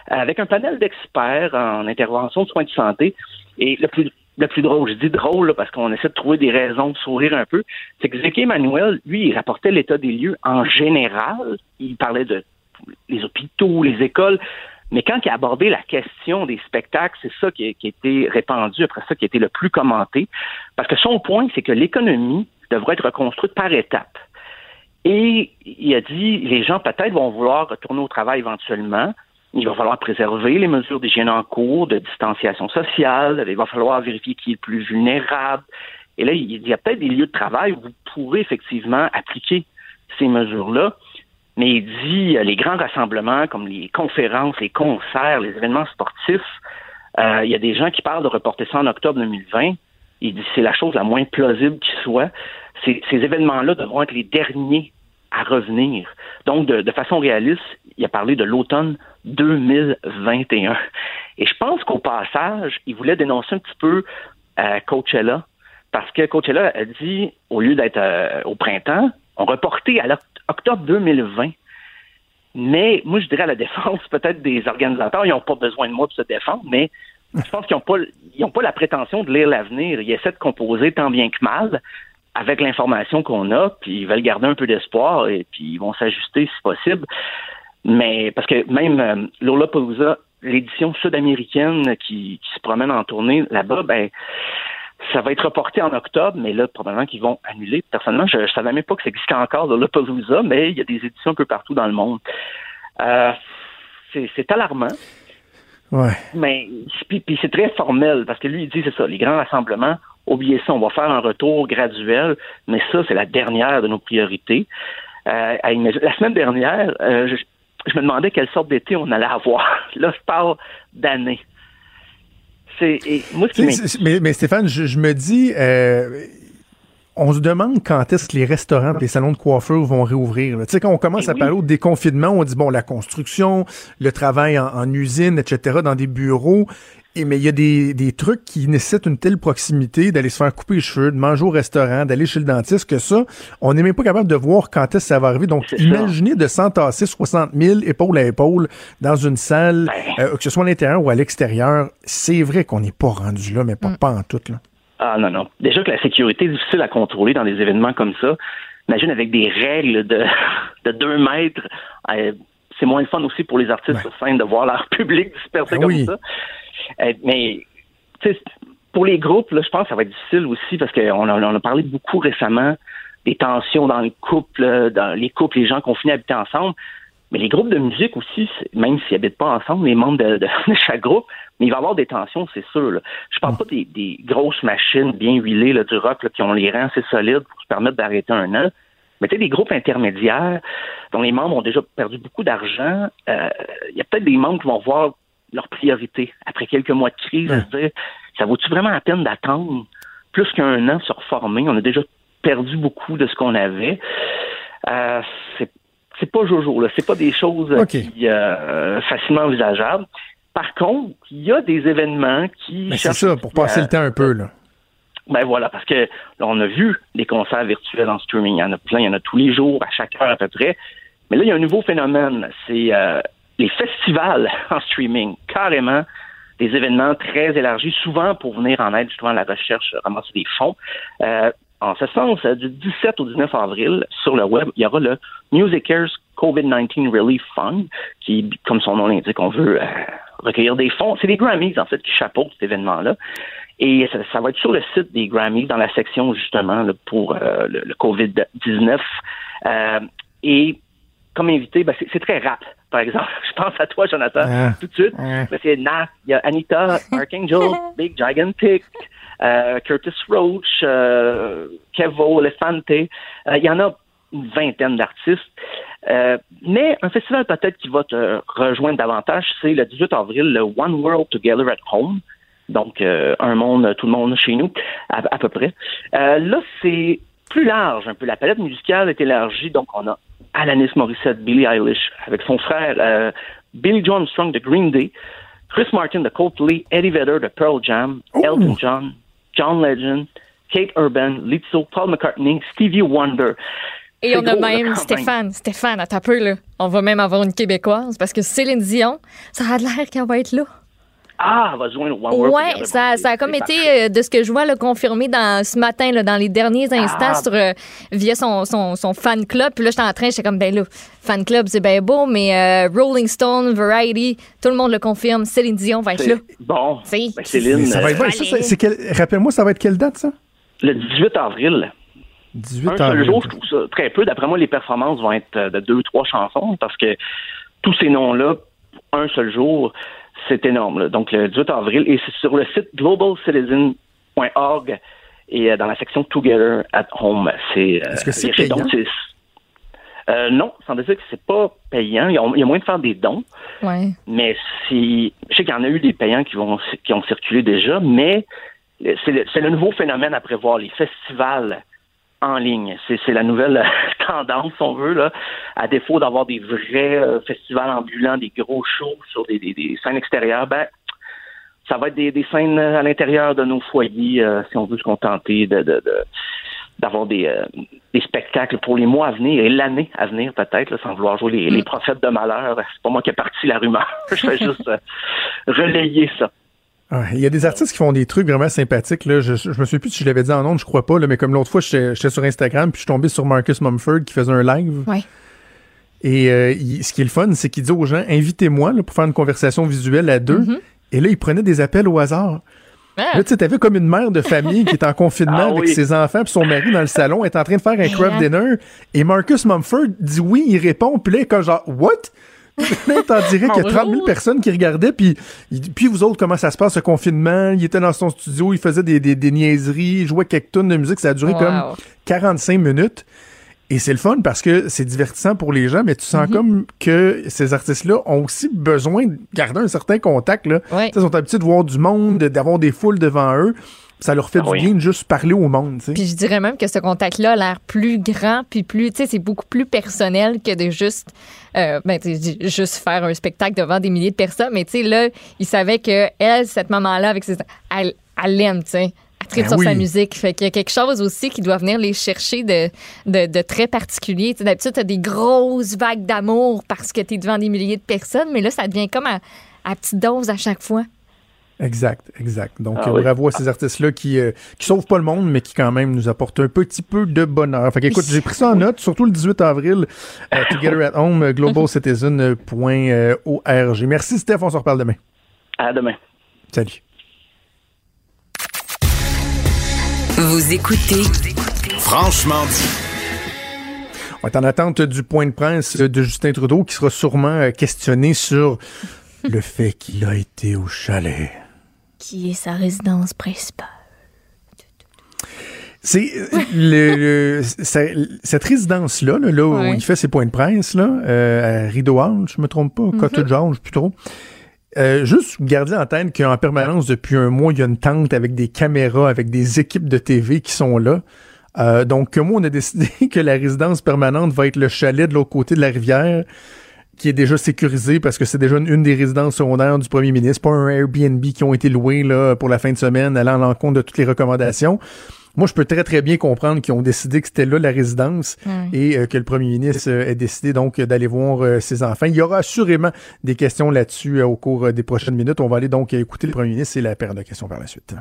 avec un panel d'experts en intervention de soins de santé. Et le plus le plus drôle, je dis drôle parce qu'on essaie de trouver des raisons de sourire un peu, c'est que Zeki Emmanuel, lui, il rapportait l'état des lieux en général. Il parlait de les hôpitaux, les écoles. Mais quand il a abordé la question des spectacles, c'est ça qui a, qui a, été répandu, après ça, qui a été le plus commenté. Parce que son point, c'est que l'économie devrait être reconstruite par étapes. Et il a dit, les gens peut-être vont vouloir retourner au travail éventuellement, il va falloir préserver les mesures d'hygiène en cours, de distanciation sociale. Il va falloir vérifier qui est le plus vulnérable. Et là, il y a peut-être des lieux de travail où vous pourrez effectivement appliquer ces mesures-là. Mais il dit les grands rassemblements comme les conférences, les concerts, les événements sportifs, euh, il y a des gens qui parlent de reporter ça en octobre 2020. Il dit c'est la chose la moins plausible qui soit. Ces, événements-là devront être les derniers à revenir. Donc, de, façon réaliste, il a parlé de l'automne 2021. Et je pense qu'au passage, il voulait dénoncer un petit peu euh, Coachella, parce que Coachella a dit, au lieu d'être euh, au printemps, on reportait à octobre 2020. Mais moi, je dirais à la défense, peut-être des organisateurs, ils n'ont pas besoin de moi pour se défendre, mais je pense qu'ils n'ont pas, pas la prétention de lire l'avenir. Ils essaient de composer tant bien que mal avec l'information qu'on a, puis ils veulent garder un peu d'espoir et puis ils vont s'ajuster si possible. Mais parce que même euh, Lollapalooza, l'édition sud-américaine qui, qui, se promène en tournée là-bas, ben ça va être reporté en octobre, mais là, probablement qu'ils vont annuler. Personnellement, je ne savais même pas que ça existait encore, Lollapalooza, mais il y a des éditions un peu partout dans le monde. Euh, c'est alarmant. Ouais. Mais puis, puis c'est très formel, parce que lui, il dit, c'est ça, les grands rassemblements, oubliez ça, on va faire un retour graduel, mais ça, c'est la dernière de nos priorités. Euh, la semaine dernière, euh, je, je, me demandais quelle sorte d'été on allait avoir. Là, je parle d'année. C'est, moi, ce qui mais, mais, Stéphane, je, je me dis, euh, on se demande quand est-ce que les restaurants les salons de coiffure vont réouvrir. Tu sais, quand on commence à parler au déconfinement, on dit, bon, la construction, le travail en, en usine, etc., dans des bureaux, et mais il y a des, des, trucs qui nécessitent une telle proximité d'aller se faire couper les cheveux, de manger au restaurant, d'aller chez le dentiste, que ça, on n'est même pas capable de voir quand est-ce que ça va arriver. Donc, imaginez de s'entasser 60 000 épaule à épaule dans une salle, ben. euh, que ce soit à l'intérieur ou à l'extérieur. C'est vrai qu'on n'est pas rendu là, mais pas, mm. pas en tout. Là. Ah non, non. Déjà que la sécurité est difficile à contrôler dans des événements comme ça. Imagine avec des règles de, de deux mètres. Euh, c'est moins le fun aussi pour les artistes ouais. scène de voir leur public dispersé ben comme oui. ça. Euh, mais pour les groupes, là, je pense que ça va être difficile aussi parce qu'on a, on a parlé beaucoup récemment des tensions dans les couples, dans les couples, les gens confinés habiter ensemble. Mais les groupes de musique aussi, même s'ils habitent pas ensemble, les membres de, de, de, chaque groupe, mais il va y avoir des tensions, c'est sûr. Là. Je parle pas des, des, grosses machines bien huilées là, du rock là, qui ont les rangs assez solides pour se permettre d'arrêter un an. Mais tu sais, des groupes intermédiaires dont les membres ont déjà perdu beaucoup d'argent, il euh, y a peut-être des membres qui vont voir leur priorité après quelques mois de crise, ouais. dire ça vaut-tu vraiment la peine d'attendre plus qu'un an se reformer? On a déjà perdu beaucoup de ce qu'on avait. Euh, c'est c'est pas Jojo, là. C'est pas des choses okay. qui, euh, facilement envisageables. Par contre, il y a des événements qui. Mais c'est ça, pour passer à... le temps un peu, là. Ben voilà, parce que là, on a vu des concerts virtuels en streaming. Il y en a plein, il y en a tous les jours, à chaque heure à peu près. Mais là, il y a un nouveau phénomène. C'est euh, les festivals en streaming, carrément des événements très élargis, souvent pour venir en aide justement à la recherche, ramasser des fonds. Euh, en ce sens, du 17 au 19 avril, sur le web, il y aura le Musicers COVID-19 Relief Fund, qui, comme son nom l'indique, on veut euh, recueillir des fonds. C'est des Grammys, en fait, qui chapeautent cet événement-là. Et ça, va être sur le site des Grammys, dans la section, justement, pour euh, le, le COVID-19. Euh, et comme invité, ben, c'est très rap, par exemple. Je pense à toi, Jonathan, ah. tout de suite. Ah. Ben, c'est Nas, il y a Anita, Archangel, Big Gigantic, euh, Curtis Roach, euh, Kevo, Elefante. Euh, il y en a une vingtaine d'artistes. Euh, mais un festival peut-être qui va te rejoindre davantage, c'est le 18 avril, le One World Together at Home. Donc, euh, un monde, tout le monde chez nous, à, à peu près. là, c'est plus large un peu. La palette musicale est élargie, donc on a Alanis Morissette, Billie Eilish, avec son frère euh, Billy John Strong de Green Day, Chris Martin de Coldplay, Eddie Vedder de Pearl Jam, Ooh. Elton John, John Legend, Kate Urban, Lizzo, Paul McCartney, Stevie Wonder. Et on a gros, même Stéphane. Stéphane, un peu, là. On va même avoir une Québécoise parce que Céline Dion, ça a l'air qu'elle va être là. Ah, elle va joindre One World Ouais, Together. ça, ça a comme été, euh, de ce que je vois, là, confirmé dans, ce matin, là, dans les derniers instants, Ah. sur, euh, via son, son, son fan club. Puis là, j'étais en train, j'étais comme, ben là, fan club, c'est bien beau, mais euh, Rolling Stone, Variety, tout le monde le confirme. Céline Dion va être là. C'est- Bon, ben, Céline, Ça va être euh, bon. Ça, c'est- c'est quel- Rappelle-moi, ça va être quelle date, ça? le 18 avril. 18 Un seul avril. jour, je trouve ça très peu. D'après moi, les performances vont être de deux, trois chansons parce que tous ces noms-là, un seul jour, c'est énorme. là. Donc, le 18 avril, et c'est sur le site globalcitizen.org et euh, dans la section Together at Home. C'est, euh, Est-ce que c'est dons, payant? c'est- Euh, non, sans dire que c'est pas payant. Il y, a, il y a moyen de faire des dons, Ouais. mais si je sais qu'il y en a eu des payants qui vont qui ont circulé déjà, mais c'est le, c'est le nouveau phénomène à prévoir, les festivals en ligne. C'est, la nouvelle tendance, si on veut, là. À défaut d'avoir des vrais euh, festivals ambulants, des gros shows sur des, des- des scènes extérieures, ben ça va être des, des scènes à l'intérieur de nos foyers, euh, si on veut se contenter de, de- de- d'avoir des, euh, des spectacles pour les mois à venir et l'année à venir peut-être, sans vouloir jouer les, les prophètes de malheur. C'est pas moi qui ai parti la rumeur. Je fais juste euh, relayer ça. Il y a des artistes qui font des trucs vraiment sympathiques. Là. Je, je me souviens plus si je l'avais dit en ondes, je crois pas, là, mais comme l'autre fois, j'étais j'étais sur Instagram, puis je suis tombé sur Marcus Mumford qui faisait un live. Ouais. Et euh, il- ce qui est le fun, c'est qu'il dit aux gens, invitez-moi là, pour faire une conversation visuelle à deux. Mm-hmm. Et là, il prenait des appels au hasard. Ah. Là, tu sais, t'avais comme une mère de famille qui est en confinement Ah avec oui. ses enfants puis son mari dans le salon, est en train de faire un crab hein. dinner. Et Marcus Mumford dit oui, il répond, puis là, il est comme genre, what? Là, t'en dirais qu'il y a 30 000 Bonjour. personnes qui regardaient, puis, il- puis vous autres, comment ça se passe, ce confinement? Il était dans son studio, il faisait des, des, des niaiseries, il jouait quelques tonnes de musique, ça a duré Wow. comme 45 minutes. Et c'est le fun parce que c'est divertissant pour les gens, mais tu sens comme que ces artistes-là ont aussi besoin de garder un certain contact. Là. Ouais. Ils sont habitués de voir du monde, de- d'avoir des foules devant eux. Ça leur fait Ah du oui. bien de juste parler au monde. tu sais. Puis je dirais même que ce contact-là a l'air plus grand, puis plus, tu sais, c'est beaucoup plus personnel que de juste, euh, ben, juste faire un spectacle devant des milliers de personnes. Mais tu sais, là, il savait que elle, cette maman-là, avec ses, elle, elle l'aime, tu sais. Elle tripe Ben sur sa musique. Fait qu'il y a quelque chose aussi qui doit venir les chercher de, de, de très particulier. Tu sais, d'habitude, t'as des grosses vagues d'amour parce que t'es devant des milliers de personnes, mais là, ça devient comme à, à petite dose à chaque fois. Exact, exact. Donc, Ah euh, oui. bravo à ces artistes-là qui, euh, qui sauvent pas le monde, mais qui quand même nous apportent un petit peu de bonheur. Fait qu'écoute, j'ai pris ça en note, surtout le 18 avril, euh, Together at Home, euh, globalcitizen.org. Merci, Steph. On se reparle demain. À demain. Salut. Vous écoutez Franchement dit. On est en attente du point de presse de Justin Trudeau qui sera sûrement euh, questionné sur le fait qu'il a été au chalet. Qui est sa résidence principale? C'est euh, le, le- ça- cette résidence-là, là, là où Ouais. il fait ses points de presse, là, euh, à Rideau Hall, je me trompe pas, Cottage Hall, je sais plus trop. Euh, juste garder en tête qu'en permanence, depuis un mois, il y a une tente avec des caméras, avec des équipes de TV qui sont là. Euh, donc, moi, on a décidé que la résidence permanente va être le chalet de l'autre côté de la rivière, qui est déjà sécurisé parce que c'est déjà une, une des résidences secondaires du premier ministre, pas un Airbnb qui ont été loués là, pour la fin de semaine, allant à l'encontre de toutes les recommandations. Moi, je peux très, très bien comprendre qu'ils ont décidé que c'était là la résidence et euh, que le premier ministre euh, ait décidé donc d'aller voir euh, ses enfants. Il y aura assurément des questions là-dessus euh, au cours des prochaines minutes. On va aller donc écouter le premier ministre et la paire de questions par la suite.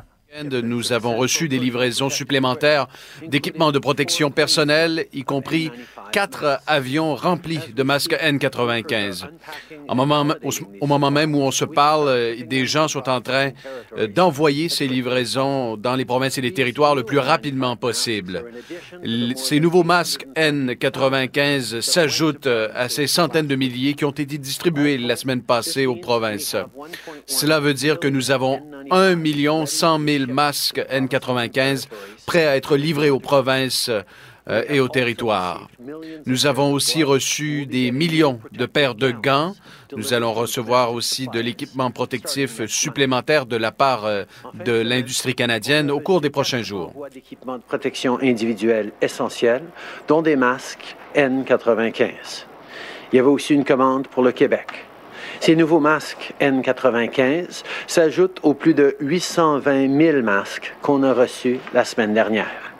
Nous avons reçu des livraisons supplémentaires d'équipements de protection personnelle, y compris quatre avions remplis de masques N95. Au moment, même où on se parle, euh, des gens sont en train euh, d'envoyer ces livraisons dans les provinces et les territoires le plus rapidement possible. Ces nouveaux masques N95 s'ajoutent euh, à ces centaines de milliers qui ont été distribués la semaine passée aux provinces. Cela veut dire que nous avons 1 million 100 000 masques N95 prêts à être livrés aux provinces et aux territoires. Nous avons aussi reçu des millions de paires de gants. Nous allons recevoir aussi de l'équipement protectif supplémentaire de la part euh, de l'industrie canadienne au cours des prochains jours. Voies d'équipements de protection individuelle essentiels, dont des masques N95. Il y avait aussi une commande pour le Québec. Ces nouveaux masques N95 s'ajoutent aux plus de 820 000 masques qu'on a reçus la semaine dernière.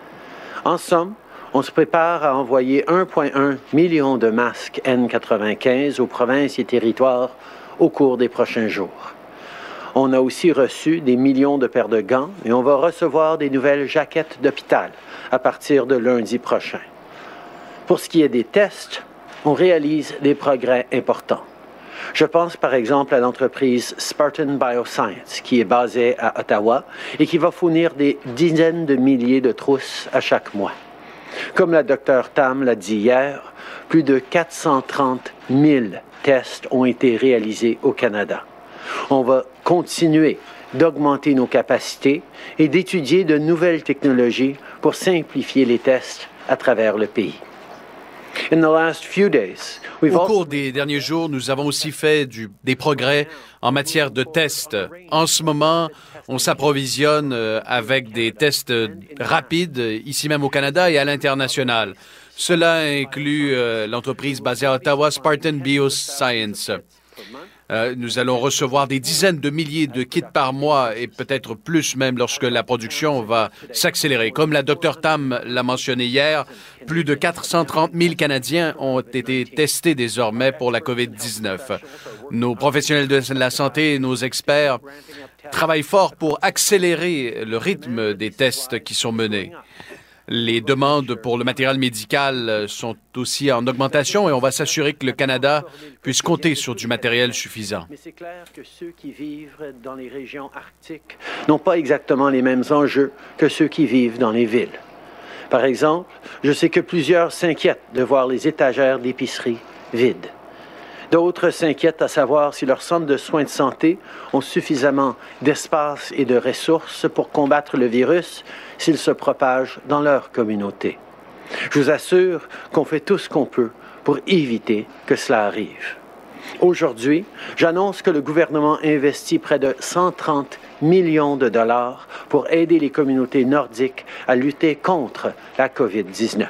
En somme, on se prépare à envoyer 1,1 million de masques N95 aux provinces et territoires au cours des prochains jours. On a aussi reçu des millions de paires de gants et on va recevoir des nouvelles jaquettes d'hôpital à partir de lundi prochain. Pour ce qui est des tests, on réalise des progrès importants. Je pense par exemple à l'entreprise Spartan Bioscience qui est basée à Ottawa et qui va fournir des dizaines de milliers de trousses à chaque mois. Comme la docteur Tam l'a dit hier, plus de 430 000 tests ont été réalisés au Canada. On va continuer d'augmenter nos capacités et d'étudier de nouvelles technologies pour simplifier les tests à travers le pays. Au cours des derniers jours, nous avons aussi fait des progrès en matière de tests. En ce moment, on s'approvisionne euh, avec des tests rapides ici même au Canada et à l'international. Cela inclut euh, l'entreprise basée à Ottawa, Spartan Bioscience. Euh, nous allons recevoir des dizaines de milliers de kits par mois et peut-être plus même lorsque la production va s'accélérer. Comme la Dr Tam l'a mentionné hier, plus de 430 000 Canadiens ont été testés désormais pour la COVID-19. Nos professionnels de la santé et nos experts travaillent fort pour accélérer le rythme des tests qui sont menés. Les demandes pour le matériel médical sont aussi en augmentation et on va s'assurer que le Canada puisse compter sur du matériel suffisant. Mais c'est clair que ceux qui vivent dans les régions arctiques n'ont pas exactement les mêmes enjeux que ceux qui vivent dans les villes. Par exemple, je sais que plusieurs s'inquiètent de voir les étagères d'épicerie vides. D'autres s'inquiètent à savoir si leurs centres de soins de santé ont suffisamment d'espace et de ressources pour combattre le virus s'il se propage dans leur communauté. Je vous assure qu'on fait tout ce qu'on peut pour éviter que cela arrive. Aujourd'hui, j'annonce que le gouvernement investit près de 130 millions de dollars pour aider les communautés nordiques à lutter contre la COVID-19.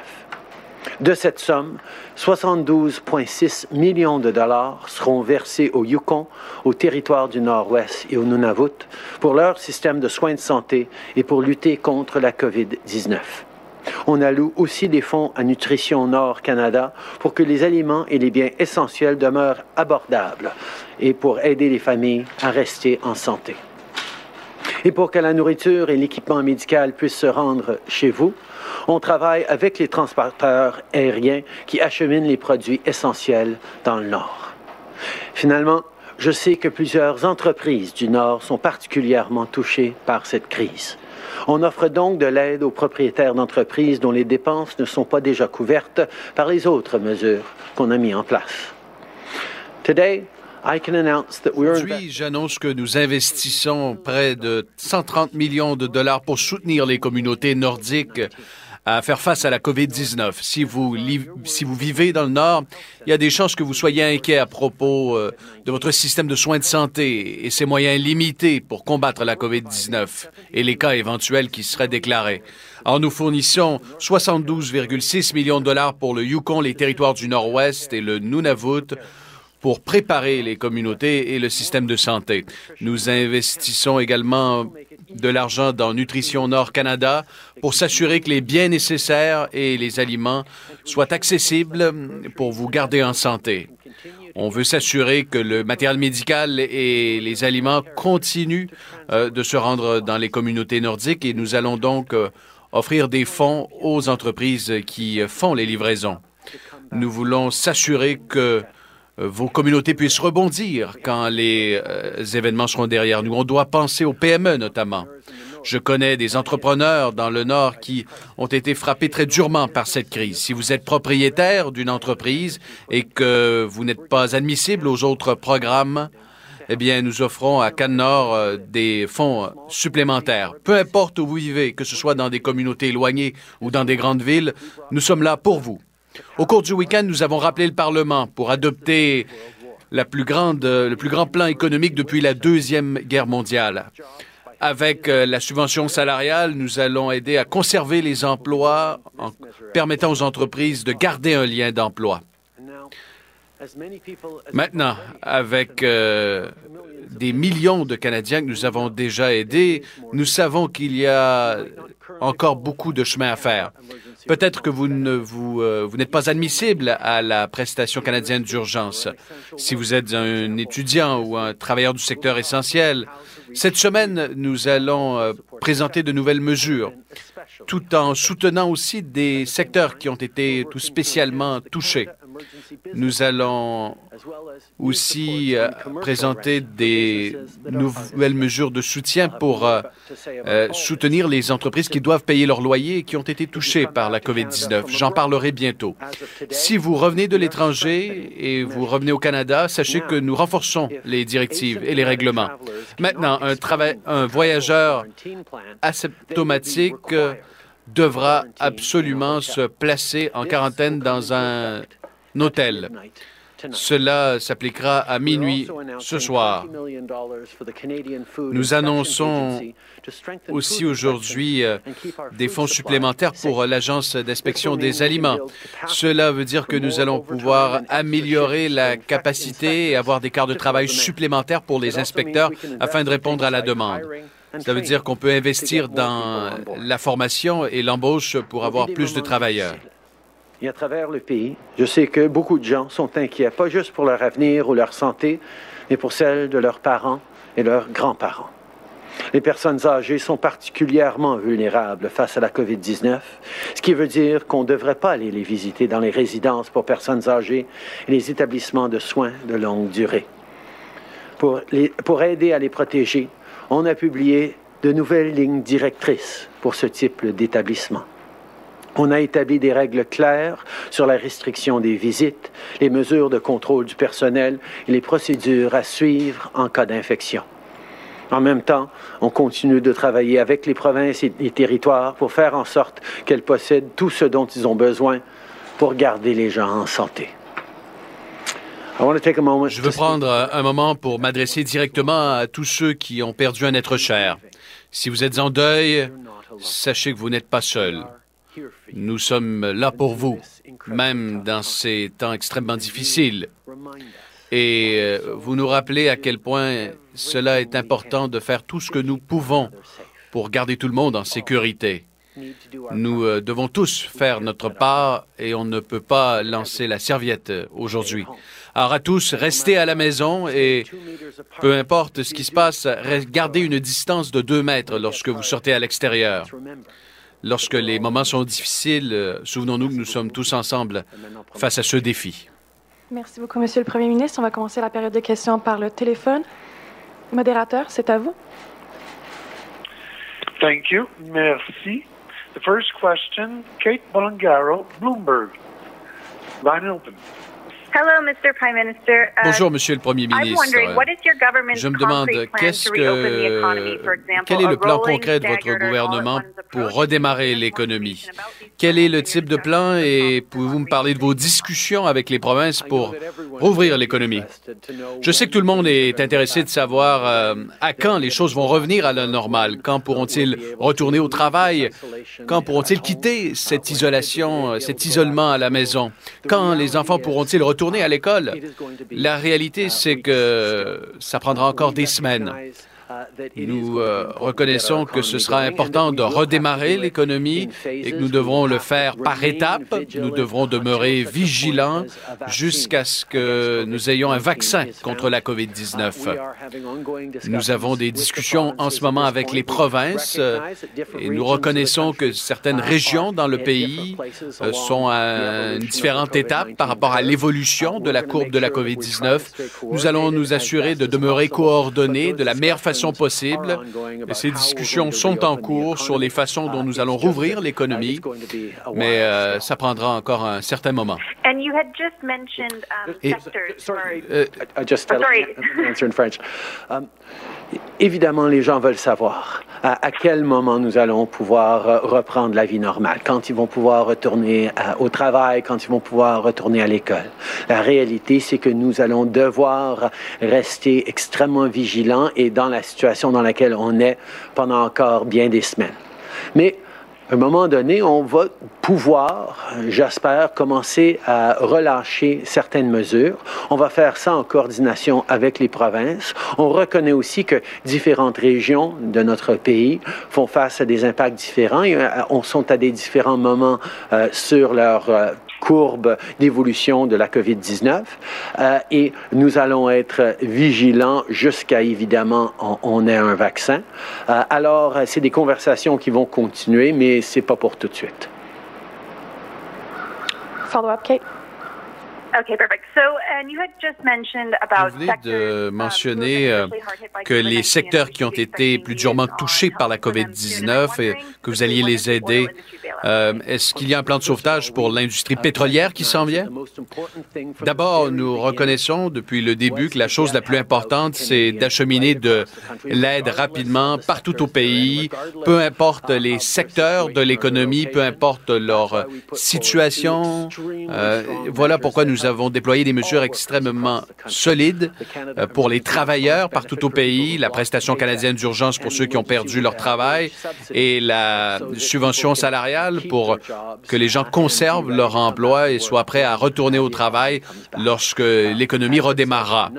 De cette somme, 72,6 millions de dollars seront versés au Yukon, au territoire du Nord-Ouest et au Nunavut pour leur système de soins de santé et pour lutter contre la COVID-19. On alloue aussi des fonds à Nutrition Nord Canada pour que les aliments et les biens essentiels demeurent abordables et pour aider les familles à rester en santé. Et pour que la nourriture et l'équipement médical puissent se rendre chez vous, on travaille avec les transporteurs aériens qui acheminent les produits essentiels dans le Nord. Finalement, je sais que plusieurs entreprises du Nord sont particulièrement touchées par cette crise. On offre donc de l'aide aux propriétaires d'entreprises dont les dépenses ne sont pas déjà couvertes par les autres mesures qu'on a mises en place. Aujourd'hui, j'annonce que nous investissons près de 130 millions de dollars pour soutenir les communautés nordiques à faire face à la COVID-19. Si vous, si vous vivez dans le Nord, il y a des chances que vous soyez inquiet à propos euh, de votre système de soins de santé et ses moyens limités pour combattre la COVID-19 et les cas éventuels qui seraient déclarés. Alors, nous fournissons 72,6 millions de dollars pour le Yukon, les territoires du Nord-Ouest et le Nunavut pour préparer les communautés et le système de santé. Nous investissons également de l'argent dans Nutrition Nord Canada pour s'assurer que les biens nécessaires et les aliments soient accessibles pour vous garder en santé. On veut s'assurer que le matériel médical et les aliments continuent euh, de se rendre dans les communautés nordiques et nous allons donc euh, offrir des fonds aux entreprises qui font les livraisons. Nous voulons s'assurer que euh, vos communautés puissent rebondir quand les euh, événements seront derrière nous. On doit penser aux PME notamment. Je connais des entrepreneurs dans le Nord qui ont été frappés très durement par cette crise. Si vous êtes propriétaire d'une entreprise et que vous n'êtes pas admissible aux autres programmes, eh bien, nous offrons à Cannes Nord euh, des fonds supplémentaires. Peu importe où vous vivez, que ce soit dans des communautés éloignées ou dans des grandes villes, nous sommes là pour vous. Au cours du week-end, nous avons rappelé le Parlement pour adopter grande, le plus grand plan économique depuis la Deuxième Guerre mondiale. Avec euh, la subvention salariale, nous allons aider à conserver les emplois en permettant aux entreprises de garder un lien d'emploi. Maintenant, avec euh, des millions de Canadiens que nous avons déjà aidés, nous savons qu'il y a encore beaucoup de chemin à faire. Peut-être que vous ne vous, euh, vous n'êtes pas admissible à la prestation canadienne d'urgence. Si vous êtes un étudiant ou un travailleur du secteur essentiel, cette semaine, nous allons euh, présenter de nouvelles mesures, tout en soutenant aussi des secteurs qui ont été tout spécialement touchés. Nous allons aussi euh, présenter des nouvelles mesures de soutien pour euh, euh, soutenir les entreprises qui doivent payer leur loyer et qui ont été touchées par la COVID-19. J'en parlerai bientôt. Si vous revenez de l'étranger et vous revenez au Canada, sachez que nous renforçons les directives et les règlements. Maintenant, un, un voyageur asymptomatique devra absolument se placer en quarantaine dans un hôtel. Cela s'appliquera à minuit ce soir. Nous annonçons aussi aujourd'hui euh, des fonds supplémentaires pour l'Agence d'inspection des aliments. Cela veut dire que nous allons pouvoir améliorer la capacité et avoir des quarts de travail supplémentaires pour les inspecteurs afin de répondre à la demande. Ça veut dire qu'on peut investir dans la formation et l'embauche pour avoir plus de travailleurs et à travers le pays, je sais que beaucoup de gens sont inquiets, pas juste pour leur avenir ou leur santé, mais pour celle de leurs parents et leurs grands-parents. Les personnes âgées sont particulièrement vulnérables face à la COVID-19, ce qui veut dire qu'on ne devrait pas aller les visiter dans les résidences pour personnes âgées et les établissements de soins de longue durée. Pour, pour aider à les protéger, on a publié de nouvelles lignes directrices pour ce type d'établissement. On a établi des règles claires sur la restriction des visites, les mesures de contrôle du personnel et les procédures à suivre en cas d'infection. En même temps, on continue de travailler avec les provinces et les territoires pour faire en sorte qu'elles possèdent tout ce dont ils ont besoin pour garder les gens en santé. Je veux prendre un moment pour m'adresser directement à tous ceux qui ont perdu un être cher. Si vous êtes en deuil, sachez que vous n'êtes pas seul. Nous sommes là pour vous, même dans ces temps extrêmement difficiles. Et euh, vous nous rappelez à quel point cela est important de faire tout ce que nous pouvons pour garder tout le monde en sécurité. Nous euh, devons tous faire notre part et on ne peut pas lancer la serviette aujourd'hui. Alors à tous, restez à la maison et peu importe ce qui se passe, gardez une distance de deux mètres lorsque vous sortez à l'extérieur. Lorsque les moments sont difficiles, euh, souvenons-nous que nous sommes tous ensemble face à ce défi. Merci beaucoup, Monsieur le Premier ministre. On va commencer la période de questions par le téléphone. Modérateur, c'est à vous. Thank you. Merci. The first question, Kate Bolangaro, Bloomberg. Line open. Uh, Bonjour, Monsieur le Premier ministre. Je me demande qu'est-ce que quel est le plan concret de votre gouvernement pour redémarrer l'économie? Quel est le type de plan et pouvez-vous me parler de vos discussions avec les provinces pour rouvrir l'économie? Je sais que tout le monde est intéressé de savoir euh, à quand les choses vont revenir à la normale. Quand pourront-ils retourner au travail? Quand pourront-ils quitter cette isolation, cet isolement à la maison? Quand les enfants pourront-ils retourner à l'école. La réalité, c'est que ça prendra encore des semaines. Nous euh, reconnaissons que ce sera important de redémarrer l'économie et que nous devrons le faire par étapes. Nous devrons demeurer vigilants jusqu'à ce que nous ayons un vaccin contre la COVID-19. Nous avons des discussions en ce moment avec les provinces euh, et nous reconnaissons que certaines régions dans le pays euh, sont à une différente étape par rapport à l'évolution de la courbe de la COVID-19. Nous allons nous assurer de demeurer coordonnés de la meilleure façon possible. Et ces discussions sont en cours sur les façons dont nous allons rouvrir l'économie, mais euh, ça prendra encore un certain moment. Évidemment, les gens veulent savoir à, quel moment nous allons pouvoir euh, reprendre la vie normale, quand ils vont pouvoir retourner euh, au travail, quand ils vont pouvoir retourner à l'école. La réalité, c'est que nous allons devoir rester extrêmement vigilants et dans la situation dans laquelle on est pendant encore bien des semaines. Mais un moment donné, on va pouvoir, j'espère, commencer à relâcher certaines mesures. On va faire ça en coordination avec les provinces. On reconnaît aussi que différentes régions de notre pays font face à des impacts différents et on sont à des différents moments euh, sur leur euh, courbe d'évolution de la COVID-19 euh, et nous allons être vigilants jusqu'à évidemment on, on ait un vaccin. Euh, alors c'est des conversations qui vont continuer, mais c'est pas pour tout de suite. Follow-up, Kate. Okay, perfect. So, and you had just mentioned about Vous venez de mentionner euh, que les secteurs qui ont été plus durement touchés par la COVID-19 et que vous alliez les aider. Euh, Est-ce qu'il y a un plan de sauvetage pour l'industrie pétrolière qui s'en vient? D'abord, nous reconnaissons depuis le début que la chose la plus importante, c'est d'acheminer de l'aide rapidement partout au pays, peu importe les secteurs de l'économie, peu importe leur situation. Euh, voilà pourquoi nous avons déployé des mesures extrêmement solides euh, pour les travailleurs partout au pays, la prestation canadienne d'urgence pour ceux qui ont perdu leur travail et la subvention salariale pour que les gens conservent leur emploi et soient prêts à retourner au travail lorsque l'économie redémarrera.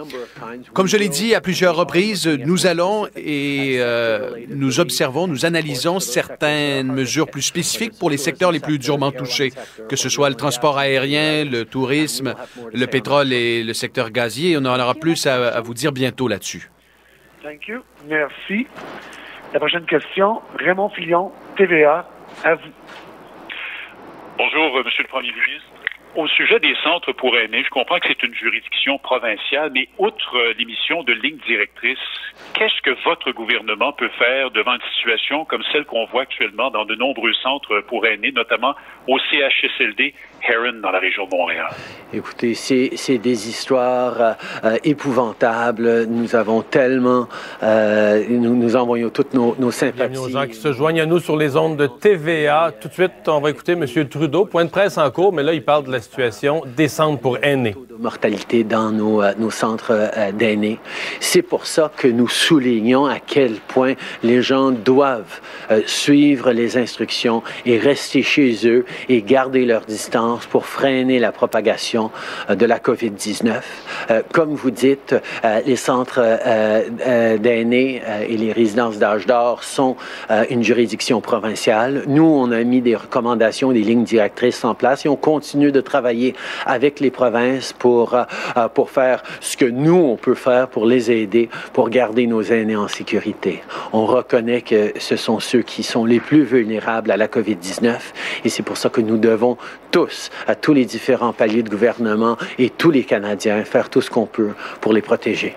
Comme je l'ai dit à plusieurs reprises, nous allons et euh, nous observons, nous analysons certaines mesures plus spécifiques pour les secteurs les plus durement touchés, que ce soit le transport aérien, le tourisme, le pétrole et le secteur gazier. On en aura plus à, à vous dire bientôt là-dessus. Thank you. Merci. La prochaine question, Raymond Fillon, TVA, à vous. Bonjour, euh, Monsieur le Premier ministre. Au sujet des centres pour aînés, je comprends que c'est une juridiction provinciale, mais outre euh, l'émission de ligne directrice, qu'est-ce que votre gouvernement peut faire devant une situation comme celle qu'on voit actuellement dans de nombreux centres pour aînés, notamment au CHSLD Heron dans la région de Montréal? Écoutez, c'est c'est des histoires euh, épouvantables. Nous avons tellement, euh, nous, nous envoyons toutes nos, nos sympathies. Bienvenue aux gens qui se joignent à nous sur les ondes de TVA. Tout de suite, on va écouter M. Trudeau. Point de presse en cours, mais là, il parle de la situation des centres pour aînés. mortalité dans nos, euh, nos centres euh, d'aînés. C'est pour ça que nous soulignons à quel point les gens doivent euh, suivre les instructions et rester chez eux et garder leur distance pour freiner la propagation euh, de la COVID-19. Euh, comme vous dites, euh, les centres d'aînés et les résidences d'âge d'or sont une juridiction provinciale. Nous, on a mis des recommandations, des lignes directrices en place et on continue de travailler avec les provinces pour, pour faire ce que nous, on peut faire pour les aider, pour garder nos aînés en sécurité. On reconnaît que ce sont ceux qui sont les plus vulnérables à la COVID-19 et c'est pour que nous devons tous, à tous les différents paliers de gouvernement et tous les Canadiens, faire tout ce qu'on peut pour les protéger.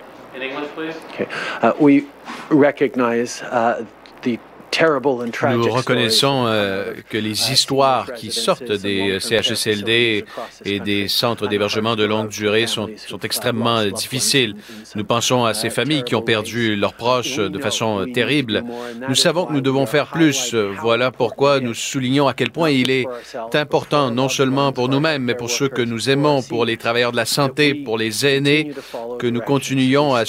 Okay. Uh, we recognize uh, the terrible and tragic Nous reconnaissons euh, que les histoires qui sortent des euh, CHSLD et des centres d'hébergement de longue durée sont, sont extrêmement euh, difficiles. Nous pensons à ces familles qui ont perdu leurs proches euh, de façon euh, terrible. Nous savons que nous devons faire plus. Euh, Voilà pourquoi nous soulignons à quel point il est important, non seulement pour nous-mêmes, mais pour ceux que nous aimons, pour les travailleurs de la santé, pour les aînés, que nous continuions à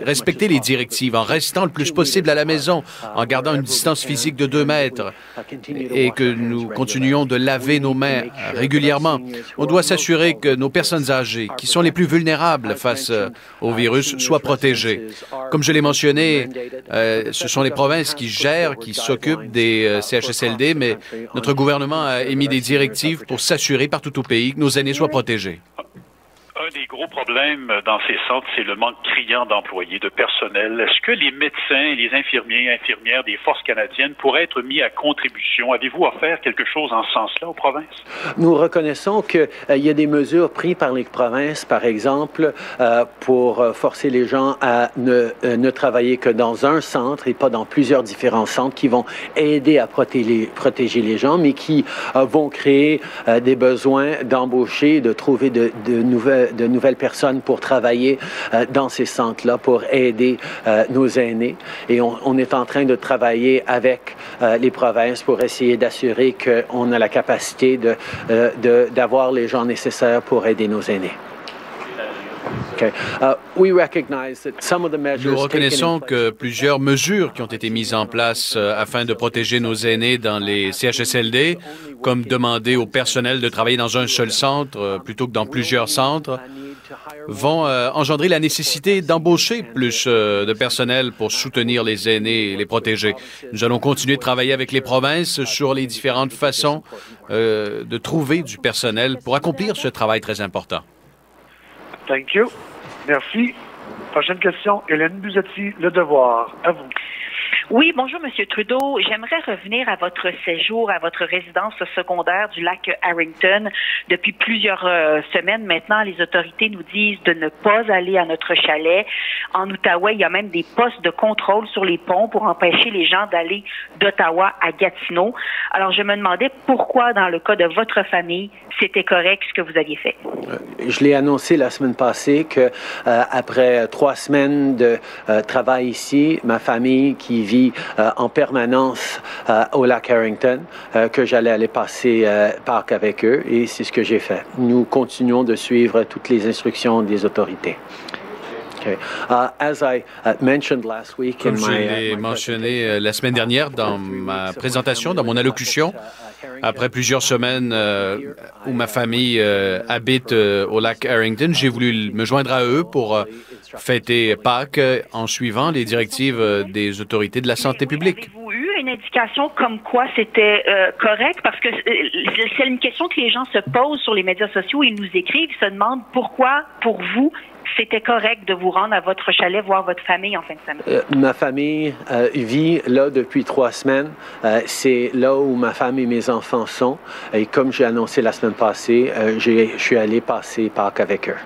respecter les directives en restant le plus possible à la maison, en gardant une distance physique de deux mètres et que nous continuions de laver nos mains régulièrement. On doit s'assurer que nos personnes âgées, qui sont les plus vulnérables face euh, au virus, soient protégées. Comme je l'ai mentionné, euh, ce sont les provinces qui gèrent, qui s'occupent des euh, CHSLD, mais notre gouvernement a émis des directives pour s'assurer partout au pays que nos aînés soient protégés. Un des gros problèmes dans ces centres, c'est le manque criant d'employés, de personnel. Est-ce que les médecins, les infirmiers, infirmières des forces canadiennes pourraient être mis à contribution? Avez-vous offert quelque chose en ce sens-là aux provinces? Nous reconnaissons qu'il y a des mesures prises par les provinces, par exemple, euh, pour euh, forcer les gens à ne, euh, travailler que dans un centre et pas dans plusieurs différents centres qui vont aider à protéger, les gens, mais qui euh, vont créer euh, des besoins d'embaucher, de trouver de nouvelles, de nouvelles personnes pour travailler euh, dans ces centres-là, pour aider euh, nos aînés. Et on, est en train de travailler avec euh, les provinces pour essayer d'assurer qu'on a la capacité de- d'avoir les gens nécessaires pour aider nos aînés. Nous taken in reconnaissons que plusieurs mesures qui ont été mises en place euh, afin de protéger nos aînés dans les CHSLD, comme demander au personnel de travailler dans un seul centre euh, plutôt que dans plusieurs centres, vont euh, engendrer la nécessité d'embaucher plus euh, de personnel pour soutenir les aînés et les protéger. Nous allons continuer de travailler avec les provinces sur les différentes façons euh, de trouver du personnel pour accomplir ce travail très important. Thank you. Merci. Prochaine question, Hélène Buzetti, Le Devoir. À vous. Oui, bonjour, Monsieur Trudeau. J'aimerais revenir à votre séjour à votre résidence secondaire du lac Harrington. Depuis plusieurs euh, semaines maintenant, les autorités nous disent de ne pas aller à notre chalet. En Outaouais, il y a même des postes de contrôle sur les ponts pour empêcher les gens d'aller d'Ottawa à Gatineau. Alors, je me demandais pourquoi, dans le cas de votre famille, c'était correct ce que vous aviez fait. Je l'ai annoncé la semaine passée que euh, après trois semaines de euh, travail ici, ma famille qui vit euh, en permanence euh, au lac Harrington, euh, que j'allais aller passer Pâques avec eux et c'est ce que j'ai fait. Nous continuons de suivre toutes les instructions des autorités. Comme je l'ai mentionné euh, la semaine dernière dans ma présentation, dans mon allocution, après plusieurs semaines euh, où ma famille euh, habite euh, au lac Harrington, j'ai voulu me joindre à eux pour euh, fêter Pâques en suivant les directives euh, des autorités de la santé publique. Comme quoi c'était euh, correct? Parce que euh, c'est une question que les gens se posent sur les médias sociaux. Ils nous écrivent, ils se demandent pourquoi, pour vous, c'était correct de vous rendre à votre chalet voir votre famille en fin de semaine. Euh, ma famille euh, vit là depuis trois semaines. Euh, c'est là où ma femme et mes enfants sont. Et comme j'ai annoncé la semaine passée, euh, j'ai- je suis allé passer Pâques avec eux.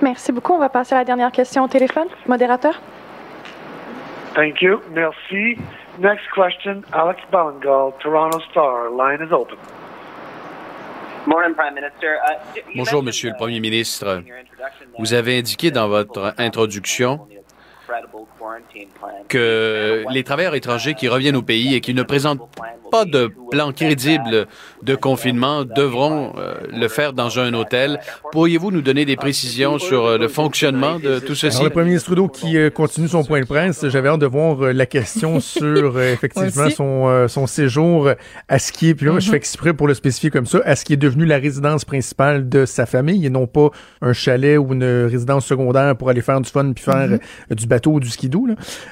Merci beaucoup. On va passer à la dernière question au téléphone. Modérateur? Thank you. Merci. Next question, Alex Ballingal, Toronto Star. Line is open. Morning, Prime Minister. Uh, Bonjour, Monsieur le uh, Premier ministre. Vous avez indiqué dans votre introduction. Que les travailleurs étrangers qui reviennent au pays et qui ne présentent pas de plan crédible de confinement devront euh, le faire dans un hôtel. Pourriez-vous nous donner des précisions sur euh, le fonctionnement de tout ceci? Alors, le premier ministre Trudeau qui euh, continue son point de presse, j'avais hâte de voir euh, la question sur effectivement son, euh, son séjour à skier. Puis là, je fais exprès pour le spécifier comme ça, à ce qui est devenu la résidence principale de sa famille et non pas un chalet ou une résidence secondaire pour aller faire du fun puis faire Mhm. euh, du bateau ou du skidoo.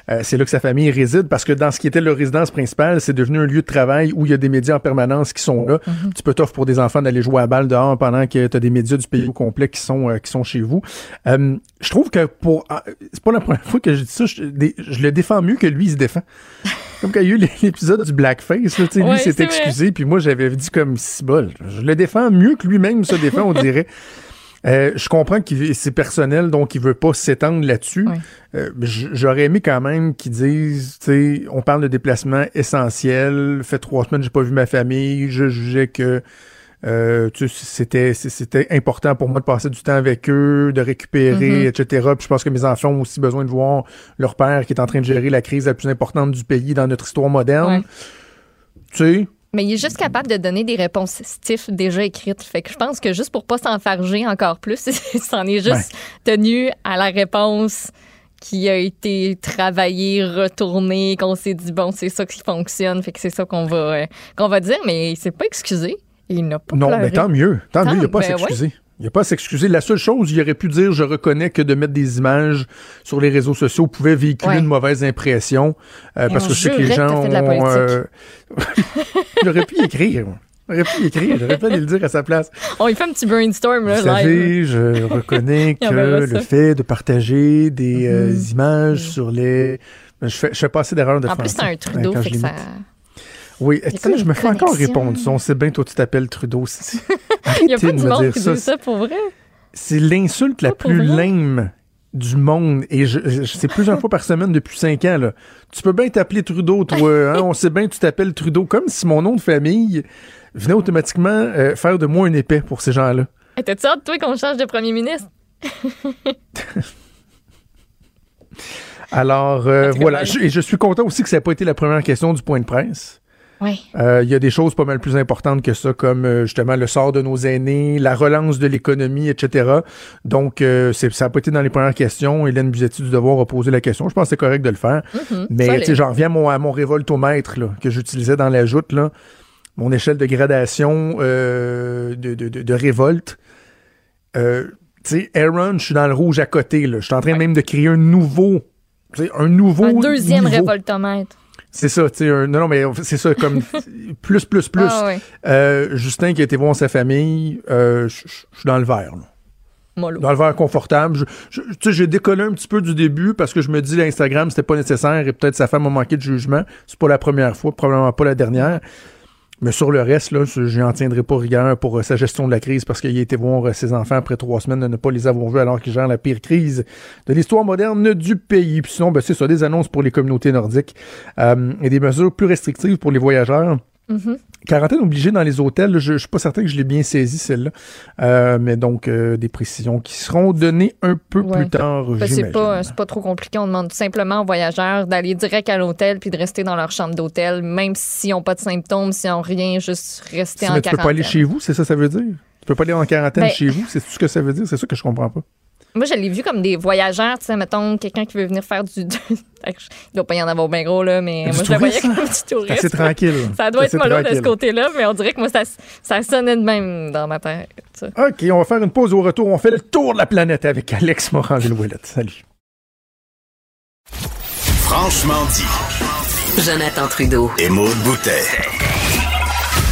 Euh, c'est là que sa famille réside parce que dans ce qui était leur résidence principale, c'est devenu un lieu de travail où il y a des médias en permanence qui sont là. Tu peux t'offrir pour des enfants d'aller jouer à balle dehors pendant que tu as des médias du pays au complet qui sont, euh, qui sont chez vous. Euh, je trouve que pour. ah, c'est pas la première fois que je dis ça. Je, des- je le défends mieux que lui, il se défend. Comme quand il y a eu l'épisode du blackface, là, lui s'est excusé, puis moi j'avais dit comme si bol. Je le défends mieux que lui-même se défend, on dirait. Euh, je comprends que c'est personnel, donc il veut pas s'étendre là-dessus. Euh, J'aurais aimé quand même qu'ils disent, tu sais, on parle de déplacement essentiel. Fait trois semaines, j'ai pas vu ma famille. Je jugeais que euh, c'était important pour moi de passer du temps avec eux, de récupérer, Mhm. etc. Puis je pense que mes enfants ont aussi besoin de voir leur père qui est en train de gérer la crise la plus importante du pays dans notre histoire moderne. Ouais. Tu sais, Mais il est juste capable de donner des réponses stiff déjà écrites. Fait que je pense que juste pour pas s'enfarger encore plus, il s'en est juste tenu à la réponse qui a été travaillée, retournée, qu'on s'est dit bon, c'est ça qui fonctionne, fait que c'est ça qu'on va euh, qu'on va dire, mais il s'est pas excusé. Il n'a pas Non, pleuré. mais tant mieux. Tant, mieux, il n'y a pas à ben ouais. Il n'y a pas à s'excuser. La seule chose, il aurait pu dire, je reconnais que de mettre des images sur les réseaux sociaux pouvait véhiculer Ouais. une mauvaise impression. euh, parce que je sais que les que gens ont... J'aurais pu y écrire. moi. J'aurais pu y écrire. J'aurais pu aller le dire à sa place. On lui fait un petit brainstorm là, Vous live. savez, je reconnais Il que le fait de partager des euh, Mhm. images sur les... Je fais, je fais pas assez d'erreurs de En plus, c'est un euh, Trudeau, fait que ça. Oui, tu sais, je me fais encore répondre. On sait bien, toi, tu t'appelles Trudeau. C'est- Il y a pas de monde dire qui ça. dit ça pour vrai. C'est l'insulte la plus lame du monde. Et je, je- c'est plusieurs fois par semaine depuis cinq ans. Là. Tu peux bien t'appeler Trudeau, toi. hein, on sait bien que tu t'appelles Trudeau. Comme si mon nom de famille venait automatiquement euh, faire de moi un épais pour ces gens-là. Hey, T'as-tu hâte, toi, qu'on change de premier ministre? Alors, euh, voilà. voilà. Je- et je suis content aussi que ça n'a pas été la première question du point de presse. Oui. Euh, Il y a des choses pas mal plus importantes que ça, comme euh, justement le sort de nos aînés, la relance de l'économie, etc. Donc, euh, c'est- ça n'a pas été dans les premières questions. Hélène Buzetti du Devoir a posé la question. Je pense que c'est correct de le faire. Mais solide. tu sais, j'en reviens à mon, à mon révoltomètre là, que j'utilisais dans la joute, là, mon échelle de gradation euh, de, de- de- de révolte. Tu sais, Aaron, je suis dans le rouge à côté. Je suis en train même de créer un nouveau, un nouveau Un deuxième niveau. révoltomètre. C'est ça, tu sais, non, non, mais c'est ça, comme plus, plus, plus. Ah ouais. Euh, Justin qui a été voir sa famille, euh, je suis dans le vert, là. Mollo. Dans le vert confortable. Je- je- Tu sais, j'ai décollé un petit peu du début parce que je me dis l'Instagram, c'était pas nécessaire et peut-être sa femme a manqué de jugement. C'est pas la première fois, probablement pas la dernière. Mais sur le reste, là, je n'en tiendrai pas rigueur pour euh, sa gestion de la crise parce qu'il a été voir euh, ses enfants après trois semaines de ne pas les avoir vus alors qu'ils gèrent la pire crise de l'histoire moderne du pays. Puis sinon, ben, c'est ça, des annonces pour les communautés nordiques euh, et des mesures plus restrictives pour les voyageurs. Mhm. Quarantaine obligée dans les hôtels, je, je suis pas certain que je l'ai bien saisi celle-là, Euh, mais donc euh, des précisions qui seront données un peu Ouais. plus tard, Ben, c'est pas, c'est pas trop compliqué. On demande tout simplement aux voyageurs d'aller direct à l'hôtel puis de rester dans leur chambre d'hôtel, même s'ils n'ont pas de symptômes, s'ils n'ont rien, juste rester en mais tu peux pas aller quarantaine. chez vous, c'est ça que ça veut dire? Tu peux pas aller en quarantaine Ben- chez vous, c'est tout ce que ça veut dire? C'est ça que je comprends pas. Moi, je l'ai vu comme des voyageurs, tu sais, mettons, quelqu'un qui veut venir faire du. Il doit pas y en avoir bien gros, là, mais Du moi, je le voyais comme du C'est touriste. assez tranquille. Ça doit C'est être mollo de ce côté-là, mais on dirait que moi, ça, ça sonnait de même dans ma tête. OK, on va faire une pause au retour. On fait le tour de la planète avec Alex Moranville-Ouellette. Salut. Franchement dit. Jonathan Trudeau. Et Maude Boutet.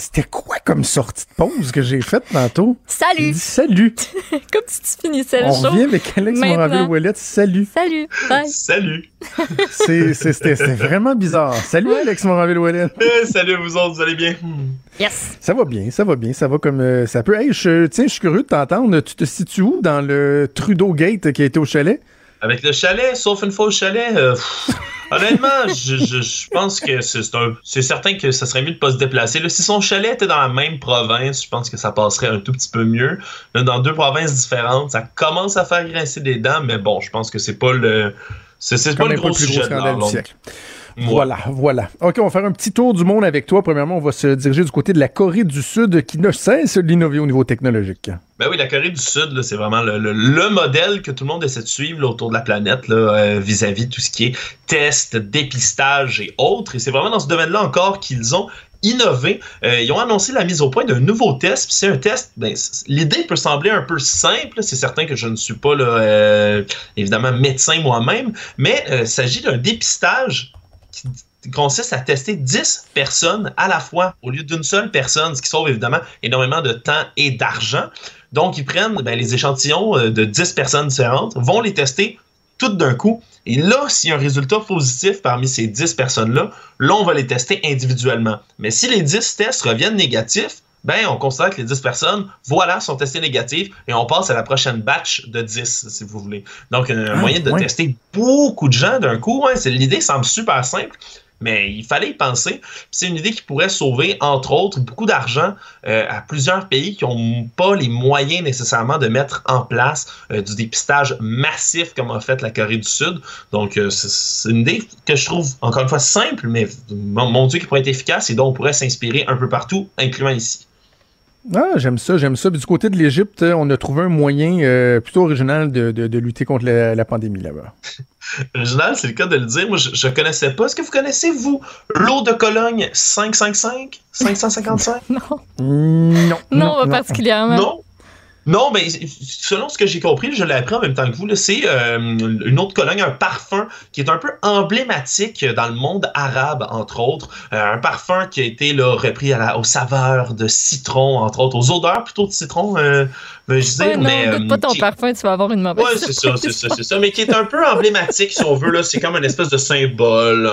C'était quoi comme sortie de pause que j'ai faite tantôt? J'ai Salut! dit salut. comme si tu finissais le On show. revient avec Alex Maintenant. Moranville-Ouellette. Salut. Salut! Bye! Salut. C'était vraiment bizarre. Salut Alex Moranville-Ouellette. Euh, salut vous autres, vous allez bien? Yes! Ça va bien, ça va bien, ça va comme euh, ça peut. Hey, je, tiens, je suis curieux de t'entendre. Tu te situes où dans le Trudeau Gate qui a été au chalet? Avec le chalet, sauf une fois au chalet, euh, honnêtement, je, je- je pense que c'est c'est un- c'est certain que ça serait mieux de pas se déplacer. Là, si son chalet était dans la même province, je pense que ça passerait un tout petit peu mieux. Là, dans deux provinces différentes, ça commence à faire grincer des dents, mais bon, je pense que c'est pas le c'est pas le gros sujet de Voilà, voilà. OK, on va faire un petit tour du monde avec toi. Premièrement, on va se diriger du côté de la Corée du Sud qui ne cesse d'innover au niveau technologique. Ben oui, la Corée du Sud, c'est vraiment le, le- le modèle que tout le monde essaie de suivre là, autour de la planète euh, vis-à-vis de tout ce qui est test, dépistage et autres. Et c'est vraiment dans ce domaine-là encore qu'ils ont innové. Euh, ils ont annoncé la mise au point d'un nouveau test. C'est un test, ben, l'idée peut sembler un peu simple. C'est certain que je ne suis pas là, euh, évidemment médecin moi-même, mais euh, il s'agit d'un dépistage qui consiste à tester 10 personnes à la fois au lieu d'une seule personne, ce qui sauve évidemment énormément de temps et d'argent. Donc, ils prennent ben, les échantillons euh, de 10 personnes différentes, vont les tester toutes d'un coup. Et là, s'il y a un résultat positif parmi ces 10 personnes-là, là, on va les tester individuellement. Mais si les 10 tests reviennent négatifs, ben, on considère que les 10 personnes, voilà, sont testées négatives et on passe à la prochaine batch de 10, si vous voulez. Donc, un Ah, moyen de tester beaucoup de gens d'un coup, c'est- l'idée semble super simple. Mais il fallait y penser. C'est une idée qui pourrait sauver, entre autres, beaucoup d'argent euh, à plusieurs pays qui n'ont pas les moyens nécessairement de mettre en place euh, du dépistage massif comme a fait la Corée du Sud. Donc, euh, c'est- une idée que je trouve, encore une fois, simple, mais mon, mon Dieu, qui pourrait être efficace et dont on pourrait s'inspirer un peu partout, incluant ici. Ah, j'aime ça, j'aime ça. Puis du côté de l'Égypte, on a trouvé un moyen euh, plutôt original de, de- de lutter contre la, la pandémie là-bas. Original, c'est le cas de le dire. Moi, je ne connaissais pas. Est-ce que vous connaissez, vous, l'eau de Cologne 555 555 Non. Non. Non, pas particulièrement. Non? Non, mais selon ce que j'ai compris, je l'ai appris en même temps que vous, c'est euh, une autre Cologne, un parfum qui est un peu emblématique dans le monde arabe, entre autres. Euh, un parfum qui a été repris aux saveurs de citron, entre autres, aux odeurs plutôt de citron, euh, veux-je dire. Ouais, non, mais, pas euh, ton qui- parfum, tu vas avoir une mauvaise Ouais, c'est ça, c'est ça, c'est ça. Mais qui est un peu emblématique, si on veut. là. C'est comme une espèce de symbole,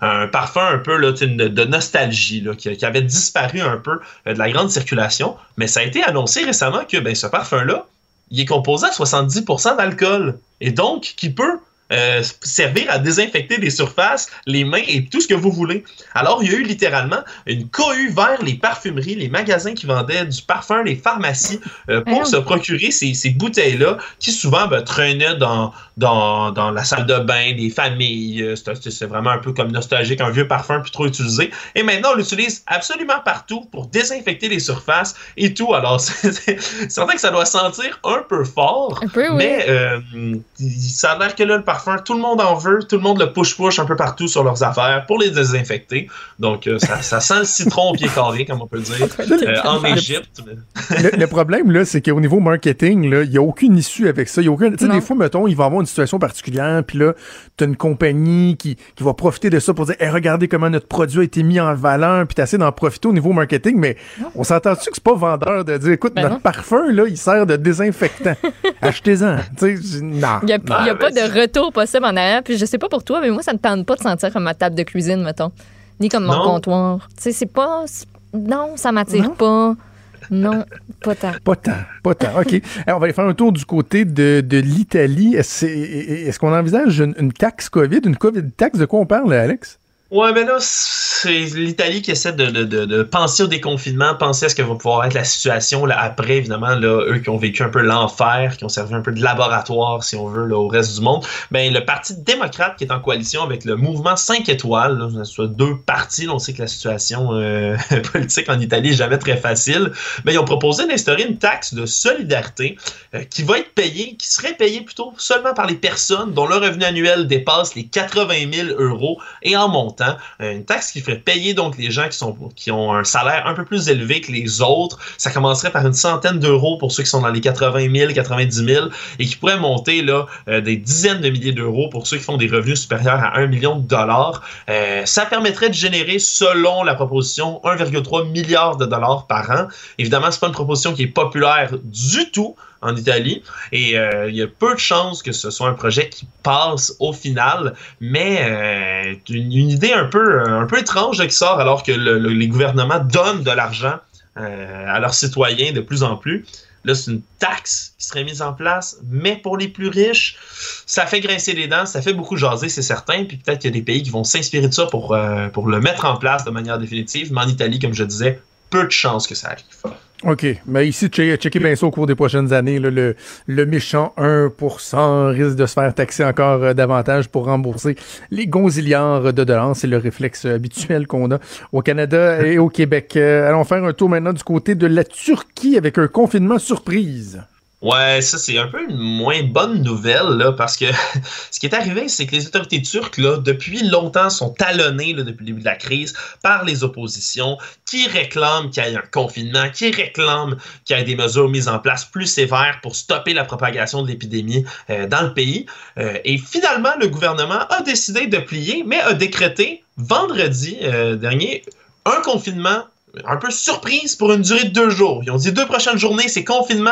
un parfum un peu là, de nostalgie, là, qui, qui avait disparu un peu euh, de la grande circulation. Mais ça a été annoncé récemment que ben, ce parfum-là, il est composé à 70% d'alcool. Et donc, qui peut euh, servir à désinfecter des surfaces, les mains et tout ce que vous voulez. Alors, il y a eu littéralement une cohue vers les parfumeries, les magasins qui vendaient du parfum, les pharmacies, euh, pour se procurer ces, ces bouteilles-là qui souvent ben, traînaient dans, dans, dans, la salle de bain des familles. Euh, c'est, vraiment un peu comme nostalgique, un vieux parfum plus trop utilisé. Et maintenant, on l'utilise absolument partout pour désinfecter les surfaces et tout. Alors, c'est, certain que ça doit sentir un peu fort, peu, oui. mais euh, ça a l'air que là, le parfum, tout le monde en veut, tout le monde le push-push un peu partout sur leurs affaires pour les désinfecter. Donc, euh, ça, ça sent le citron au pied carré, comme on peut le dire, euh, en Égypte. le, le problème, là, c'est qu'au niveau marketing, il n'y a aucune issue avec ça. Il y a des fois, mettons, il va y avoir une situation particulière, puis là, tu as une compagnie qui, qui va profiter de ça pour dire, hey, regardez comment notre produit a été mis en valeur, puis tu essaies d'en profiter au niveau marketing, mais on s'entend-tu que c'est pas vendeur de dire, écoute, Ben notre non. parfum, là, il sert de désinfectant. Achetez-en. Tu sais, non. Il n'y a, Non. il y a pas de retour possible en arrière. Puis je sais pas pour toi, mais moi, ça ne tente pas de sentir comme ma table de cuisine, mettons. Ni comme mon Non. comptoir. Tu sais, c'est pas. Non, ça m'attire pas. Non, pas tant. Pas tant, pas tant. OK. Alors, on va aller faire un tour du côté de, de l'Italie. Est-ce est-ce qu'on envisage une, une taxe COVID, une COVID taxe? De quoi on parle, Alex? Ouais, mais là, c'est l'Italie qui essaie de, de, de, penser au déconfinement, penser à ce que va pouvoir être la situation là, après, évidemment, là, eux qui ont vécu un peu l'enfer, qui ont servi un peu de laboratoire, si on veut, là, au reste du monde. Ben, le Parti démocrate qui est en coalition avec le mouvement 5 étoiles, là, soit deux partis, on sait que la situation euh, politique en Italie est jamais très facile, mais ils ont proposé d'instaurer une taxe de solidarité euh, qui va être payée, qui serait payée plutôt seulement par les personnes dont le revenu annuel dépasse les 80 000 euros et en montant. Euh, Une taxe qui ferait payer donc les gens qui, sont, qui ont un salaire un peu plus élevé que les autres. Ça commencerait par une centaine d'euros pour ceux qui sont dans les 80 000, 90 000 et qui pourrait monter là, euh, des dizaines de milliers d'euros pour ceux qui font des revenus supérieurs à 1 million de dollars. Euh, ça permettrait de générer, selon la proposition, 1,3 milliard de dollars par an. Évidemment, c'est pas une proposition qui est populaire du tout en Italie et euh, il y a peu de chances que ce soit un projet qui passe au final, mais euh, une, idée un peu, un peu étrange qui sort alors que le- le- les gouvernements donnent de l'argent euh, à leurs citoyens de plus en plus. Là, c'est une taxe qui serait mise en place, mais pour les plus riches, ça fait grincer les dents, ça fait beaucoup jaser, c'est certain. Puis peut-être qu'il y a des pays qui vont s'inspirer de ça pour, euh, pour le mettre en place de manière définitive. Mais en Italie, comme je disais, peu de chances que ça arrive. OK. Mais ici, checker, bien ça au cours des prochaines années. là, le, le méchant 1% risque de se faire taxer encore euh, davantage pour rembourser les gonzillards de dollars. C'est le réflexe habituel qu'on a au Canada et au Québec. Euh, allons faire un tour maintenant du côté de la Turquie avec un confinement surprise. Ouais, ça c'est un peu une moins bonne nouvelle là, parce que ce qui est arrivé, c'est que les autorités turques là, depuis longtemps sont talonnées depuis le début de la crise par les oppositions qui réclament qu'il y ait un confinement, qui réclament qu'il y ait des mesures mises en place plus sévères pour stopper la propagation de l'épidémie euh, dans le pays. Euh, et finalement, le gouvernement a décidé de plier, mais a décrété vendredi euh, dernier un confinement un peu surprise pour une durée de deux jours. Ils ont dit deux prochaines journées, c'est confinement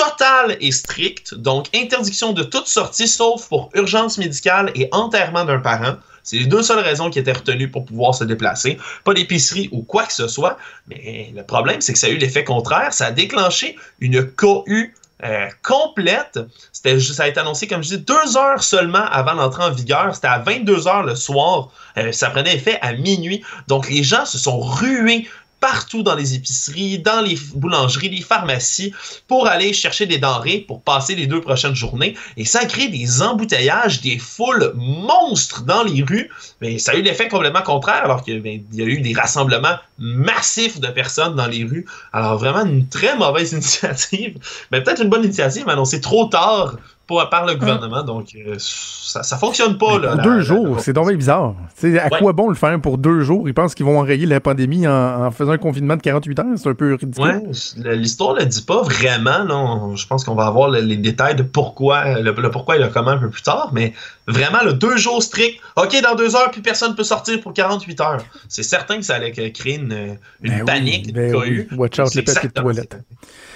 total et strict, donc interdiction de toute sortie sauf pour urgence médicale et enterrement d'un parent. C'est les deux seules raisons qui étaient retenues pour pouvoir se déplacer. Pas d'épicerie ou quoi que ce soit. Mais le problème, c'est que ça a eu l'effet contraire. Ça a déclenché une cohue euh, complète. Ça a été annoncé, comme je dis, deux heures seulement avant l'entrée en vigueur. C'était à 22 heures le soir. Euh, ça prenait effet à minuit. Donc les gens se sont rués partout dans les épiceries, dans les boulangeries, les pharmacies, pour aller chercher des denrées pour passer les deux prochaines journées. Et ça a créé des embouteillages, des foules monstres dans les rues. Mais ça a eu l'effet complètement contraire, alors qu'il y a eu des rassemblements massifs de personnes dans les rues. Alors vraiment une très mauvaise initiative. Mais peut-être une bonne initiative, annoncée trop tard pour, par le gouvernement. Donc euh, ça, ça fonctionne pas. Là, Pour la- deux la- jours, c'est bien bizarre. À Ouais. quoi bon le faire pour deux jours? Ils pensent qu'ils vont enrayer la pandémie en, en faisant un confinement de 48 heures? C'est un peu ridicule. Ouais, l'histoire ne le dit pas vraiment. là. On- je pense qu'on va avoir le- les détails de pourquoi, le, le pourquoi et le comment un peu plus tard. Mais vraiment, le deux jours stricts. OK, dans deux heures, puis personne ne peut sortir pour 48 heures. C'est certain que ça allait créer une, une Ben oui, panique, ben une oui. Watch out les papiers de toilette.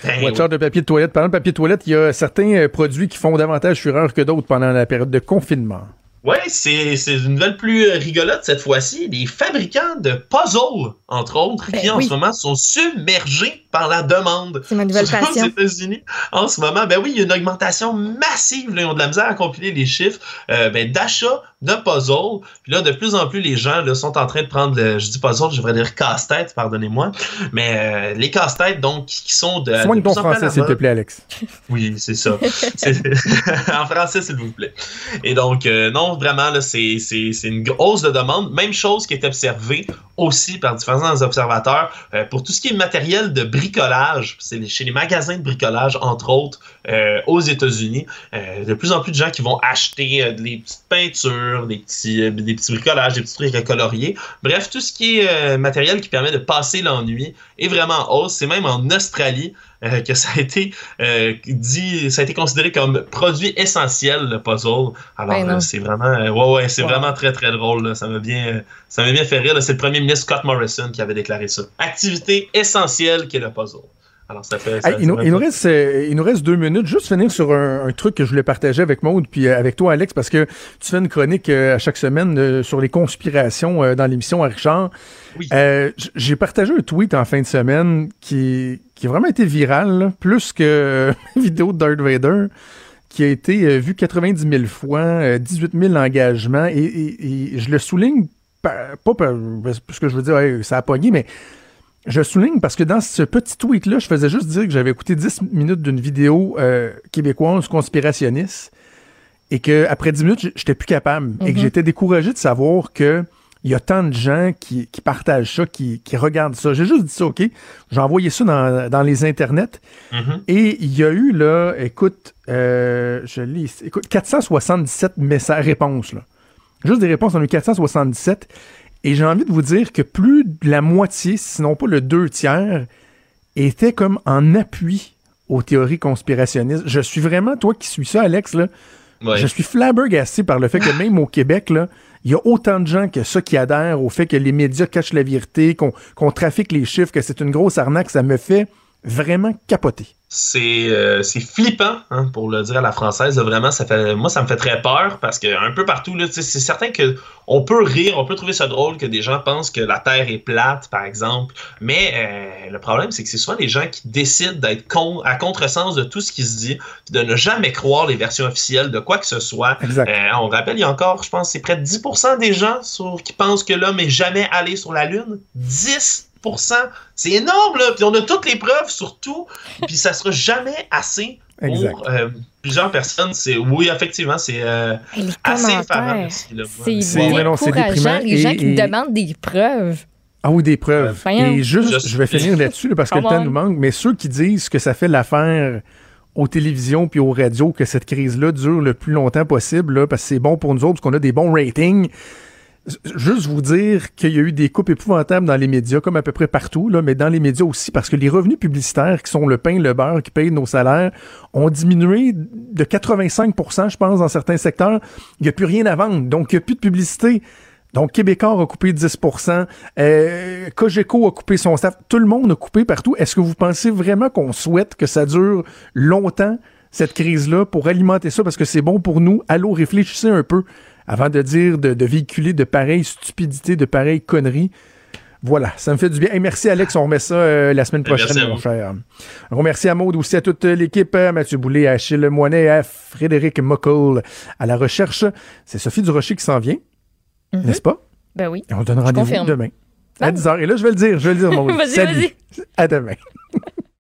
Ben Watch oui. le papier de toilette. Parlant de papier de toilette, il y a certains euh, produits qui font davantage fureur que d'autres pendant la période de confinement. Ouais, c'est c'est une nouvelle plus euh, rigolote cette fois-ci. Les fabricants de puzzles, entre autres, Ben qui en oui. ce moment sont submergés par la demande. C'est ma nouvelle Surtout passion. Aux États-Unis, en ce moment, ben oui, il y a une augmentation massive. Là, ils ont de la misère à compiler les chiffres euh, ben, d'achat de puzzles. Puis là, de plus en plus, les gens là, sont en train de prendre le. Je dis puzzle, je devrais dire casse-tête, pardonnez-moi. Mais euh, les casse-têtes, donc, qui sont de. Soigne ton français, s'il te plaît, Alex. Oui, c'est ça. C'est- en français, s'il vous plaît. Et donc, euh, non, vraiment, là, c'est c'est- c'est une hausse de demande. Même chose qui est observée aussi par différents observateurs euh, pour tout ce qui est matériel de bricolage. C'est chez les magasins de bricolage, entre autres, euh, aux États-Unis. Euh, de plus en plus de gens qui vont acheter euh, des petites peintures, des petits, des petits bricolages, des petits trucs coloriés. Bref, tout ce qui est matériel qui permet de passer l'ennui est vraiment en hausse. C'est même en Australie euh, que ça a été euh, dit, ça a été considéré comme produit essentiel le puzzle. Alors Ben euh, c'est vraiment, euh, ouais ouais, c'est vraiment très très drôle. là. Ça m'a bien, ça m'a bien fait rire. C'est le premier ministre Scott Morrison qui avait déclaré ça. Activité essentielle qui est le puzzle. Alors ça fait. ça- Hey, il, nous, il reste, euh, il nous reste deux minutes. Juste finir sur un, un truc que je voulais partager avec Maude puis euh, avec toi, Alex, parce que tu fais une chronique euh, à chaque semaine euh, sur les conspirations euh, dans l'émission à Richard. Euh, j- J'ai partagé un tweet en fin de semaine qui, qui a vraiment été viral, là, plus que euh, une vidéo de Darth Vader, qui a été euh, vue 90 000 fois, euh, 18 000 engagements, et, et- et je le souligne, pas par- parce que je veux dire, hey, ça a pogné, mais je souligne parce que dans ce petit tweet-là, je faisais juste dire que j'avais écouté 10 minutes d'une vidéo euh, québécoise conspirationniste et qu'après 10 minutes, j'étais plus capable et que Mhm. j'étais découragé de savoir que il y a tant de gens qui, qui partagent ça, qui, qui regardent ça. J'ai juste dit ça, OK? J'ai envoyé ça dans, dans les internets. Mhm. Et il y a eu, là, écoute, euh, je lis, écoute, 477 messages, réponses, là. Juste des réponses, on a eu 477. Et j'ai envie de vous dire que plus de la moitié, sinon pas le deux tiers, était comme en appui aux théories conspirationnistes. Je suis vraiment, toi qui suis ça, Alex, là, Ouais. je suis flabbergasté par le fait que même au Québec, là, il y a autant de gens que ça qui adhèrent au fait que les médias cachent la vérité, qu'on trafique les chiffres, que c'est une grosse arnaque. Ça me fait vraiment capoter. C'est euh, c'est flippant hein, pour le dire à la française vraiment ça fait moi ça me fait très peur parce que un peu partout c'est certain que on peut rire on peut trouver ça drôle que des gens pensent que la terre est plate par exemple. Mais euh, le problème c'est que c'est souvent les gens qui décident d'être con, à contresens de tout ce qui se dit de ne jamais croire les versions officielles de quoi que ce soit. Exact. Euh, on rappelle il y a encore je pense c'est près de 10% des gens sur- qui pensent que l'homme est jamais allé sur la lune. 10 c'est énorme, là. Puis on a toutes les preuves sur tout. Puis ça sera jamais assez pour euh, plusieurs personnes. C'est oui, effectivement, c'est euh, assez là. C'est C'est- déprimant. les gens Et- qui et- demandent des preuves. Ah oui, des preuves. Et juste, Just- je vais finir là-dessus là, parce que le temps on. nous manque, mais ceux qui disent que ça fait l'affaire aux télévisions puis aux radios que cette crise-là dure le plus longtemps possible, là, parce que c'est bon pour nous autres, parce qu'on a des bons ratings. Juste vous dire qu'il y a eu des coupes épouvantables dans les médias, comme à peu près partout, là, mais dans les médias aussi, parce que les revenus publicitaires, qui sont le pain, le beurre, qui payent nos salaires, ont diminué de 85% je pense, dans certains secteurs. Il n'y a plus rien à vendre, donc il n'y a plus de publicité. Donc, Québécois a coupé 10% euh, Cogeco a coupé son staff. Tout le monde a coupé partout. Est-ce que vous pensez vraiment qu'on souhaite que ça dure longtemps, cette crise-là, pour alimenter ça, parce que c'est bon pour nous? Allô, réfléchissez un peu avant de dire, de, de véhiculer de pareilles stupidités, de pareilles conneries. Voilà, ça me fait du bien. Hey, merci Alex, on remet ça euh, la semaine Merci prochaine, à mon cher. Un gros merci à Maude, aussi à toute l'équipe, à Mathieu Boulay, à Achille Moinet, à Frédéric Muckle, à la recherche. C'est Sophie Durocher qui s'en vient, n'est-ce pas? Ben oui. Et on donne rendez-vous demain à 10h. Et là, je vais le dire, je vais le dire, Maude. Vas-y, Salut. vas-y. À demain.